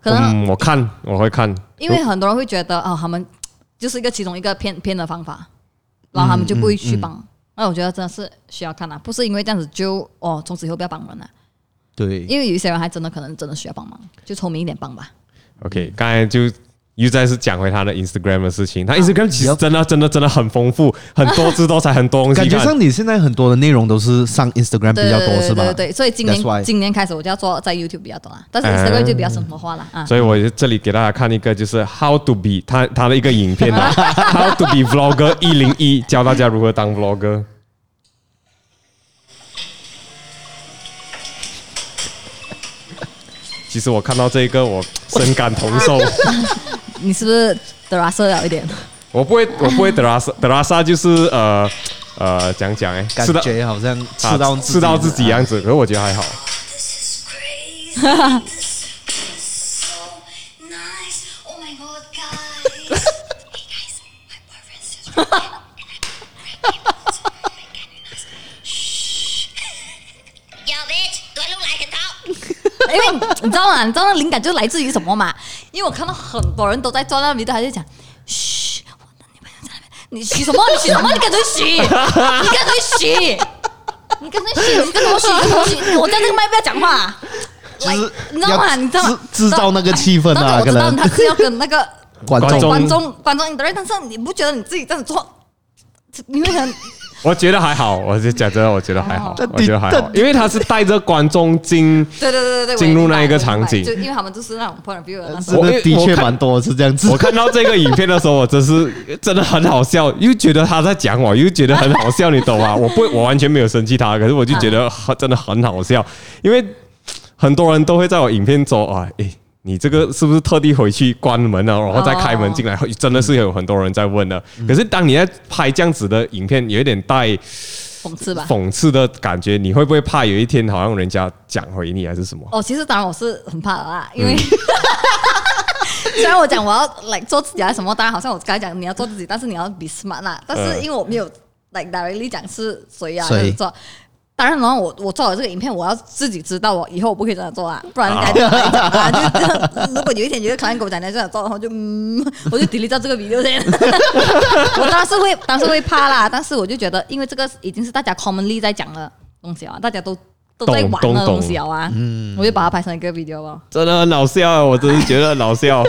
可能、
嗯、我看我会看，
因为很多人会觉得哦，他们就是一个其中一个骗骗的方法，然后他们就不会去帮。那、我觉得真的是需要看啊，不是因为这样子就哦，从此以后不要帮人了。
对，
因为有一些人还真的可能真的需要帮忙，就聪明一点帮吧。
OK，刚才就又再次讲回他的 Instagram 的事情，他 Instagram 其实真的真的真的很丰富，很多姿多彩，很多东西。
感觉上你现在很多的内容都是上 Instagram 比较多，是吧？
对对，所以今年今年开始我就要做在 YouTube 比较多啊，但是 Instagram 就比较生活化了啊。
所以我这里给大家看一个，就是 How to be 他他的一个影片啊，How to be Vlogger 一零一，教大家如何当 Vlogger。其实我看到这个，我深感同受。
你是不是德拉瑟了一点？
我不会，我不会德拉萨。德拉萨就是呃呃，讲讲哎，
感觉好像吃到
吃到自己样子，可是我觉得还好。
因为你知道吗？你知道那灵感就来自于什么吗？因为我看到很多人都在做那里头，还在讲，嘘，我的女朋友在那边，你洗什么？你洗什么？你跟谁洗？你跟谁洗？你跟谁洗？你跟什么洗？跟什么洗？我在那个麦不要讲话，
就是
你知道吗？你知道吗？
制造那个气氛啊，可能
他是要跟那个
观众
观众观众，但是你不觉得你自己这样做，你会很。
我觉得还好，我就讲真的，我觉得还好，我觉得还好，因为他是带着观众进，
对对对对
进入那一个场景，
就因为他们就是那种 point of view 的，
真的的确蛮多是这样子。
我看到这个影片的时候，我真是真的很好笑，又觉得他在讲我，又觉得很好笑，你懂吗？我不，我完全没有生气他，可是我就觉得真的很好笑，因为很多人都会在我影片中啊，诶。你这个是不是特地回去关门了，然后再开门进来？真的是有很多人在问的。可是当你在拍这样子的影片，有一点带
讽刺吧，
讽刺的感觉，你会不会怕有一天好像人家讲回你还是什么？
哦，其实当然我是很怕的啦，因为、嗯、虽然我讲我要来、like, 做自己还是什么，当然好像我刚才讲你要做自己，但是你要 be smart 啦。但是因为我没有 like directly 讲是谁啊，就是做。当然了，我我做了这个影片，我要自己知道，我以后我不可以这样做啊，不然改天来讲啊。就如果有一天有个客人跟我讲你这样做的话，就嗯，我就 delete 掉这个 video 先。我当时会，当时会怕啦，但是我就觉得，因为这个已经是大家 commonly 在讲的东西啊，大家都都在玩的东西啊，嗯，我就把它拍成一个 video 吧。
真的很好笑，我真是觉得很好笑。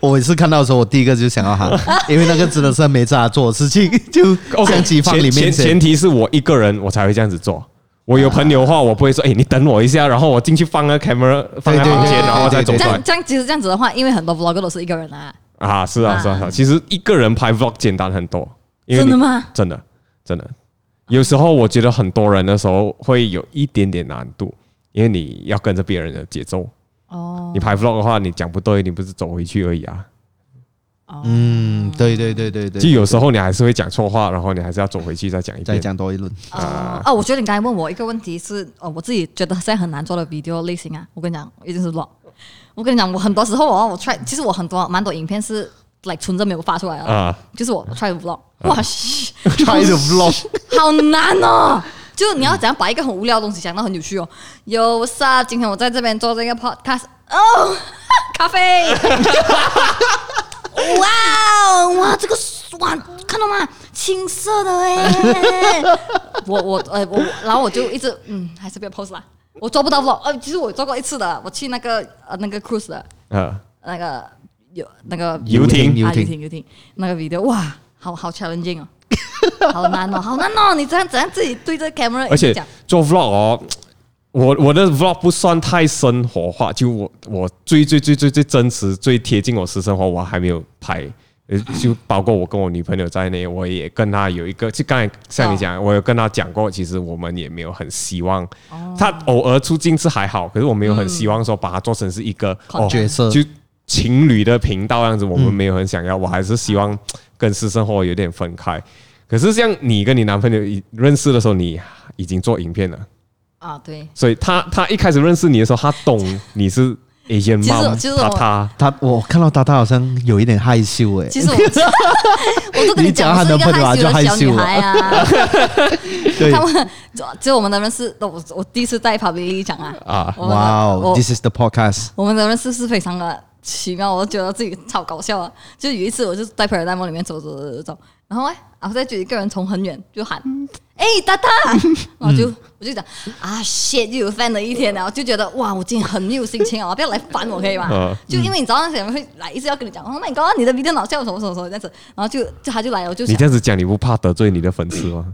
我每次看到的时候，我第一个就想要喊，因为那个真的是没啥做的事情，就相机放里面前。
前提是我一个人，我才会这样子做。我有朋友的话，我不会说，哎，你等我一下，然后我进去放个 camera，放在房间，然后再走出来。
这样，其实这样子的话，因为很多 vlog 都是一个人啊。
啊，是啊，是啊，其实一个人拍 vlog 简单很多。
真的吗？
真的，真的。有时候我觉得很多人的时候会有一点点难度，因为你要跟着别人的节奏。哦，你拍 vlog 的话，你讲不对，你不是走回去而已啊。
嗯，对对对对对，
就有时候你还是会讲错话，然后你还是要走回去再讲一遍，
再讲多一轮。
啊啊！我觉得你刚才问我一个问题是，哦，我自己觉得现在很难做的 video 类型啊。我跟你讲，一定是 vlog。我跟你讲，我很多时候哦，我 try，其实我很多蛮多影片是 like 存着没有发出来的啊，就是我 try vlog。哇，
try the vlog，
好难哦。就你要怎样把一个很无聊的东西讲到很有趣哦。有啥？今天我在这边做这个 podcast，哦，咖啡。哇哇，这个哇，看到吗？青色的哎！我我呃我，然后我就一直嗯，还是不要 pose 啦。我做不到 vlog，呃，其实我做过一次的，我去那个呃那个 cruise 的，呃，那个游那个
游艇
游艇游艇那个 video，哇，好好 challenging 哦。好难哦，好难哦！你这样怎样自己对着 camera，
而且做 vlog 哦，我我的 vlog 不算太生活化，就我我最最最最最真实、最贴近我私生活，我还没有拍，就包括我跟我女朋友在内，我也跟她有一个，就刚才像你讲，我有跟她讲过，其实我们也没有很希望，她偶尔出镜是还好，可是我没有很希望说把它做成是一个
角色，
就情侣的频道样子，我们没有很想要，我还是希望跟私生活有点分开。可是像你跟你男朋友认识的时候，你已经做影片了。
啊，对，
所以他他一开始认识你的时候，他懂你是 Asian mom，他他
他，我看到他他好像有一点害羞哎。
其实我 我都跟你讲，他是一个害羞的小女孩啊。对，他们只有我们的认识，我我第一次在 public 讲啊。啊，
哇哦，This is the podcast，
我们的认识是非常的奇妙，我都觉得自己超搞笑啊。就有一次，我就在 Paradigm 里面走走走走走。然后哎，然后再就一个人从很远就喊，哎，大大，然后就我就讲啊，shit，又有 fan 的一天，然后就觉得哇，我今天很没有心情啊，不要来烦我可以吗？就因为你早上想会来一直要跟你讲，Oh my god，你的 video 脑笑什么什么什么这样子，然后就就他就来了，就
你这样子讲，你不怕得罪你的粉丝吗？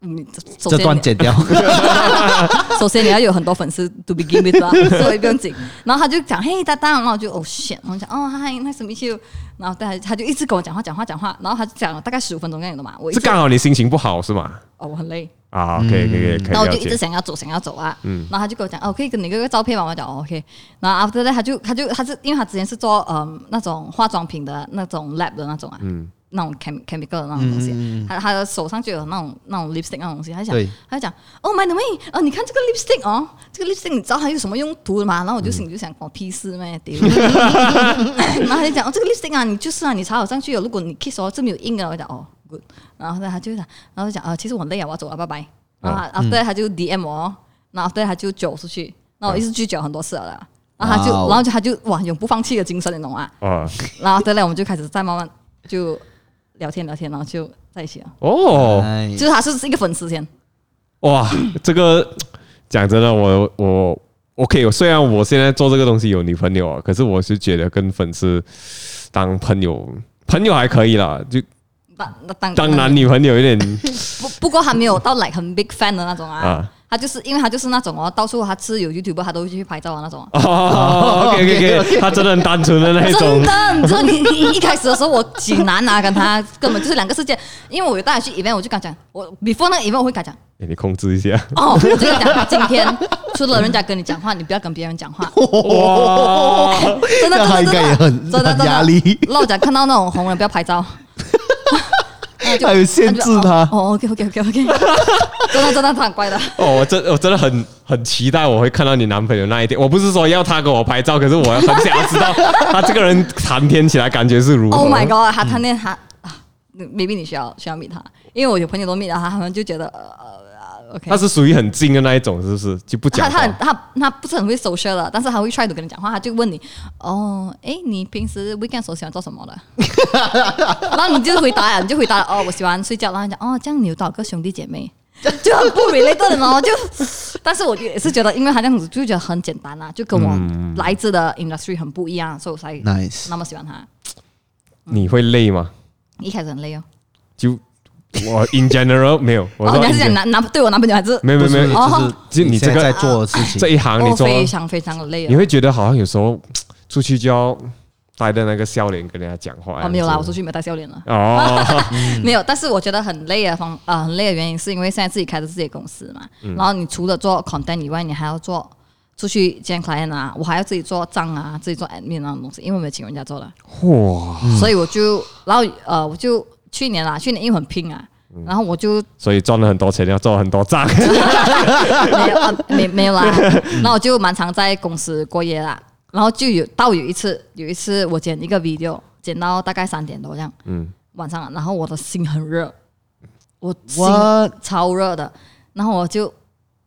嗯，这段剪掉。
首先你要有很多粉丝，to begin with 啦，所以不用紧。然后他就讲，嘿，大大，然后我就哦，shit，然后讲，哦，嗨，nice to meet you。然后他他就一直跟我讲话，讲话，讲话。然后他就讲了大概十五分钟这样的嘛。我
是刚好你心情不好是吗？
哦，我很累。
啊，OK，可以，可以。
然后我就一直想要走，想要走啊。嗯。然后他就跟我讲，哦，可以给你个个照片吗？我讲，哦，OK。然后 after that，他就他就他是因为他之前是做嗯那种化妆品的那种 lab 的那种啊。嗯。那种 chem chemical 的那种东西，他他的手上就有那种那种 lipstick 那种东西，他讲，他就讲，Oh my way，哦，你看这个 lipstick 哦，这个 lipstick 你知道它有什么用途的吗？然后我就心里就想，关我屁事咩？然后他就讲，哦，这个 lipstick 啊，你就是啊，你擦好上去哦，如果你 kiss 哦，这没有印啊，我讲，哦，good。然后呢他就讲，然后就讲，啊，其实我累啊，我要走了，拜拜。然后啊，对，他就 DM 我，然后对，他就走出去，那我一直拒绝很多次了，然后他就，然后就他就哇，永不放弃的精神，你懂吗？然后对了，我们就开始再慢慢就。聊天聊天，然后就在一起了。哦，就是他是一个粉丝先。
哇，这个讲真的，我我 OK。虽然我现在做这个东西有女朋友啊，可是我是觉得跟粉丝当朋友，朋友还可以啦，就当当当男女朋友有点。
不不过还没有到 like 很 big fan 的那种啊。啊他就是因为他就是那种哦，到处他吃有 YouTube，他都会去拍照啊那种。
哦，OK OK OK，他真的很单纯的那种。
真的，你知道你你一开始的时候我几难啊，跟他根本就是两个世界。因为我有带他去 event，我就跟他讲，我 before 那个 event 我会跟他讲，
你控制一下。
哦，我就跟他讲，今天除了人家跟你讲话，你不要跟别人讲话。
哇，
真的真的真的，
真的压力。
那我讲看到那种红人不要拍照。
还有限制他。
哦，OK OK OK OK，真的真的他很乖的。
哦，我真我真的很很期待我会看到你男朋友那一天。我不是说要他给我拍照，可是我很想要知道他这个人谈天起来感觉是如何。
Oh my god，他谈天他啊，maybe 你需要需要 meet 他，因为我有朋友都 meet 了他，他们就觉得呃。
他是属于很精的那一种，是不是？就不讲。
他他很他他不是很会 social 的，但是他会 try to 跟你讲话。他就问你，哦，哎，你平时 weekend 时候喜欢做什么的？然后你就回答呀，你就回答哦，我喜欢睡觉。然后他讲，哦，这样你有多少个兄弟姐妹？就很不 related。就，但是我也是觉得，因为他这样子就觉得很简单啊，就跟我来自的 industry 很不一样，所以我才 nice 那么喜欢他。
你会累吗？
一开始很累哦。
就。我 in general 没有，我
你还是讲男男对我男朋友还是
没有没有没有，
就是就你这个在做的事情，
这一行你做
非常非常的累，
你会觉得好像有时候出去就要带着那个笑脸跟人家讲话。
啊，没有啦，我出去没有带笑脸了。哦，没有，但是我觉得很累的方啊，很累的原因是因为现在自己开的自己的公司嘛，然后你除了做 content 以外，你还要做出去见 client 啊，我还要自己做账啊，自己做 admin 那种东西，因为我没有请人家做的。哇，所以我就然后呃我就。去年啦，去年因为很拼啊，然后我就
所以赚了很多钱，要做很多账。
没有啊，没没有啦。然后我就蛮常在公司过夜啦。然后就有到有一次，有一次我剪一个 video，剪到大概三点多这样，嗯，晚上，然后我的心很热，我心超热的。然后我就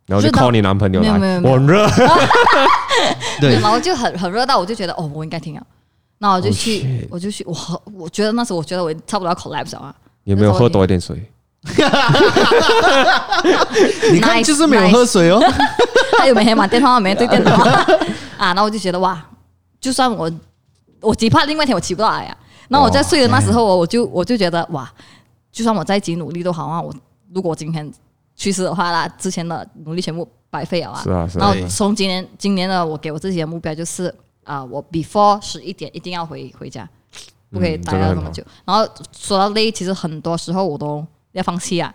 然后就 call 你男朋友，
没有没有，
我很热。
对，然后就很很热到我就觉得哦，我应该停了。那我就去，oh、我就去，我我觉得那时候我觉得我差不多要 collapse 啊。
有没有喝多一点水？
你看，就是没有喝水哦。
他有每天玩电话，每天对电话 啊。那我就觉得哇，就算我我只怕另外一天我起不来呀。那我在睡的那时候，我就我就觉得哇，就算我再几努力都好啊。我如果今天去世的话啦，之前的努力全部白费了啊。
是啊，是啊。
然后从今年今年的我给我自己的目标就是。啊，我 before 十一点一定要回回家，不可以待到那么久。然后说到累，其实很多时候我都要放弃啊。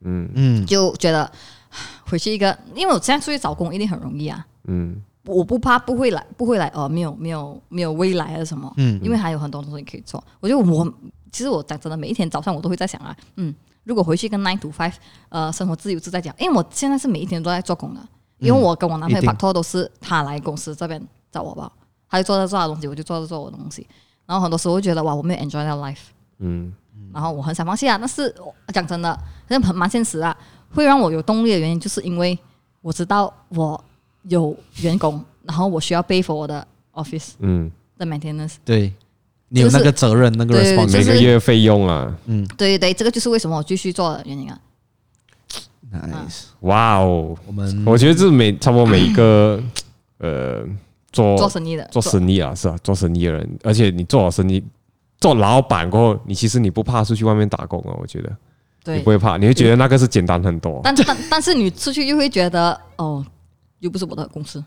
嗯嗯，就觉得 回去一个，因为我现在出去找工一定很容易啊。嗯，我不怕不会来，不会来哦，没有没有没有未来还是什么。嗯，因为还有很多东西可以做。我觉得我其实我讲真的，每一天早上我都会在想啊，嗯，如果回去跟 nine to five，呃，生活自由自在讲，因为我现在是每一天都在做工的，因为我跟我男朋友拍拖都是他来公司这边找我吧。他就做他做他的东西，我就做他做我的东西。然后很多时候会觉得哇，我没有 enjoy that life。嗯。然后我很想放弃啊，但是讲真的，真的很蛮现实啊。会让我有动力的原因，就是因为我知道我有员工，然后我需要 pay for 我的 office。嗯。的 maintenance。
对。你有那个责任，那个 responsibility，
每个月费用啊。嗯。
对对对，这个就是为什么我继续做的原因啊。
Nice。
哇哦，我们我觉得这每差不多每一个呃。做
做生意的，
做生意啊，是吧？做生意的人，而且你做好生意，做老板过后，你其实你不怕出去外面打工啊？我觉得，对，你不会怕，你会觉得那个是简单很多。
但但但是你出去又会觉得，哦，又不是我的公司，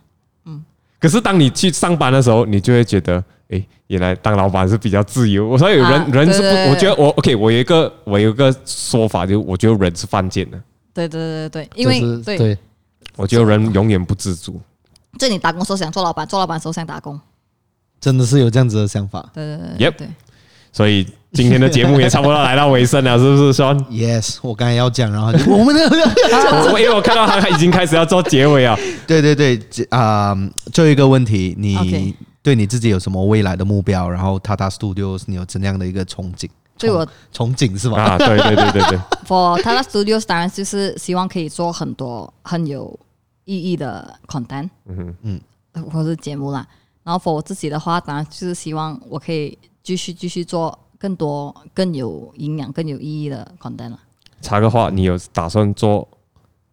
嗯。
可是当你去上班的时候，你就会觉得，哎，原来当老板是比较自由。我说有人人是不，我觉得我 OK，我有一个我有一个说法，就我觉得人是犯贱的。
对对对对，因为对，
我觉得人永远不知足。
就你打工时候想做老板，做老板时候想打工，
真的是有这样子的想法。
对对对，Yep 对。
所以今天的节目也差不多来到尾声了，是不是，Sean
Yes，我刚才要讲，然后 我们的，
我因为我看到他已经开始要做结尾啊。
对对对，啊，最后一个问题，你对你自己有什么未来的目标？然后 Tata Studios 你有怎样的一个憧憬？
对我
憧憬是吗？
啊，对对对对对。
For Tata Studios 当然就是希望可以做很多很有。意义的 content，嗯嗯，或是节目啦。然后 for 我自己的话，当然就是希望我可以继续继续做更多更有营养、更有意义的 content 了。
插个话，你有打算做？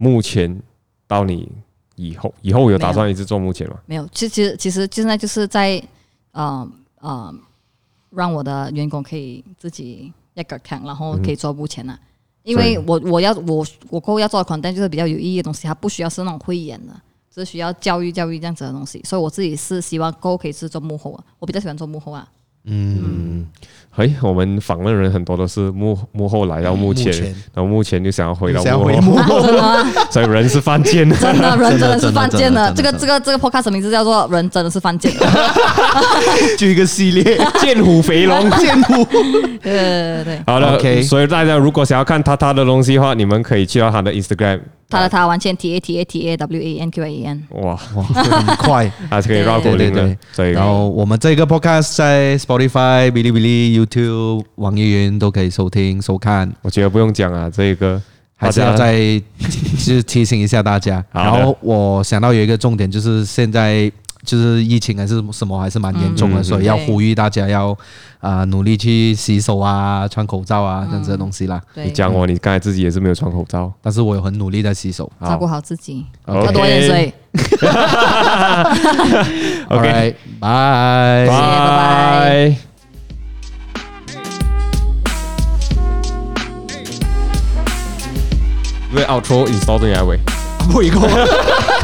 目前到你以后，以后有打算一直做目前吗？
没有，其实其实现在就是在呃呃，让我的员工可以自己一个看，然后可以做目前了。因为我我要我我过后要做的 content 就是比较有意义的东西，它不需要是那种汇演的，只需要教育教育这样子的东西。所以我自己是希望过后可以是做幕后，我比较喜欢做幕后啊。
嗯。哎，我们访问人很多都是幕幕后来到幕前，然后目前就想要回到幕后，所以人是犯贱的，
真的人真的是犯贱的。这个这个这个 podcast 名字叫做“人真的是犯贱”，
就一个系列“
剑虎肥龙”，
剑虎。
对对对，
好了，OK。所以大家如果想要看他他的东西的话，你们可以去到他的 Instagram。
他的他完全 T A T A T A W A N Q A N，
哇
哇，很快，
还是可以绕口令的。对，
然后我们这个 podcast 在 Spotify、哔哩哔哩、YouTube、网易云都可以收听收看。
我觉得不用讲啊，这个
还是要再就是提醒一下大家。然后我想到有一个重点，就是现在。就是疫情还是什么还是蛮严重的，所以要呼吁大家要啊努力去洗手啊，穿口罩啊这样子的东西啦。
你讲我，你刚才自己也是没有穿口罩，
但是我有很努力在洗手，
照顾好自己，喝多点水。
OK，拜
拜拜。
因为 outro install 在哪位？
不一个。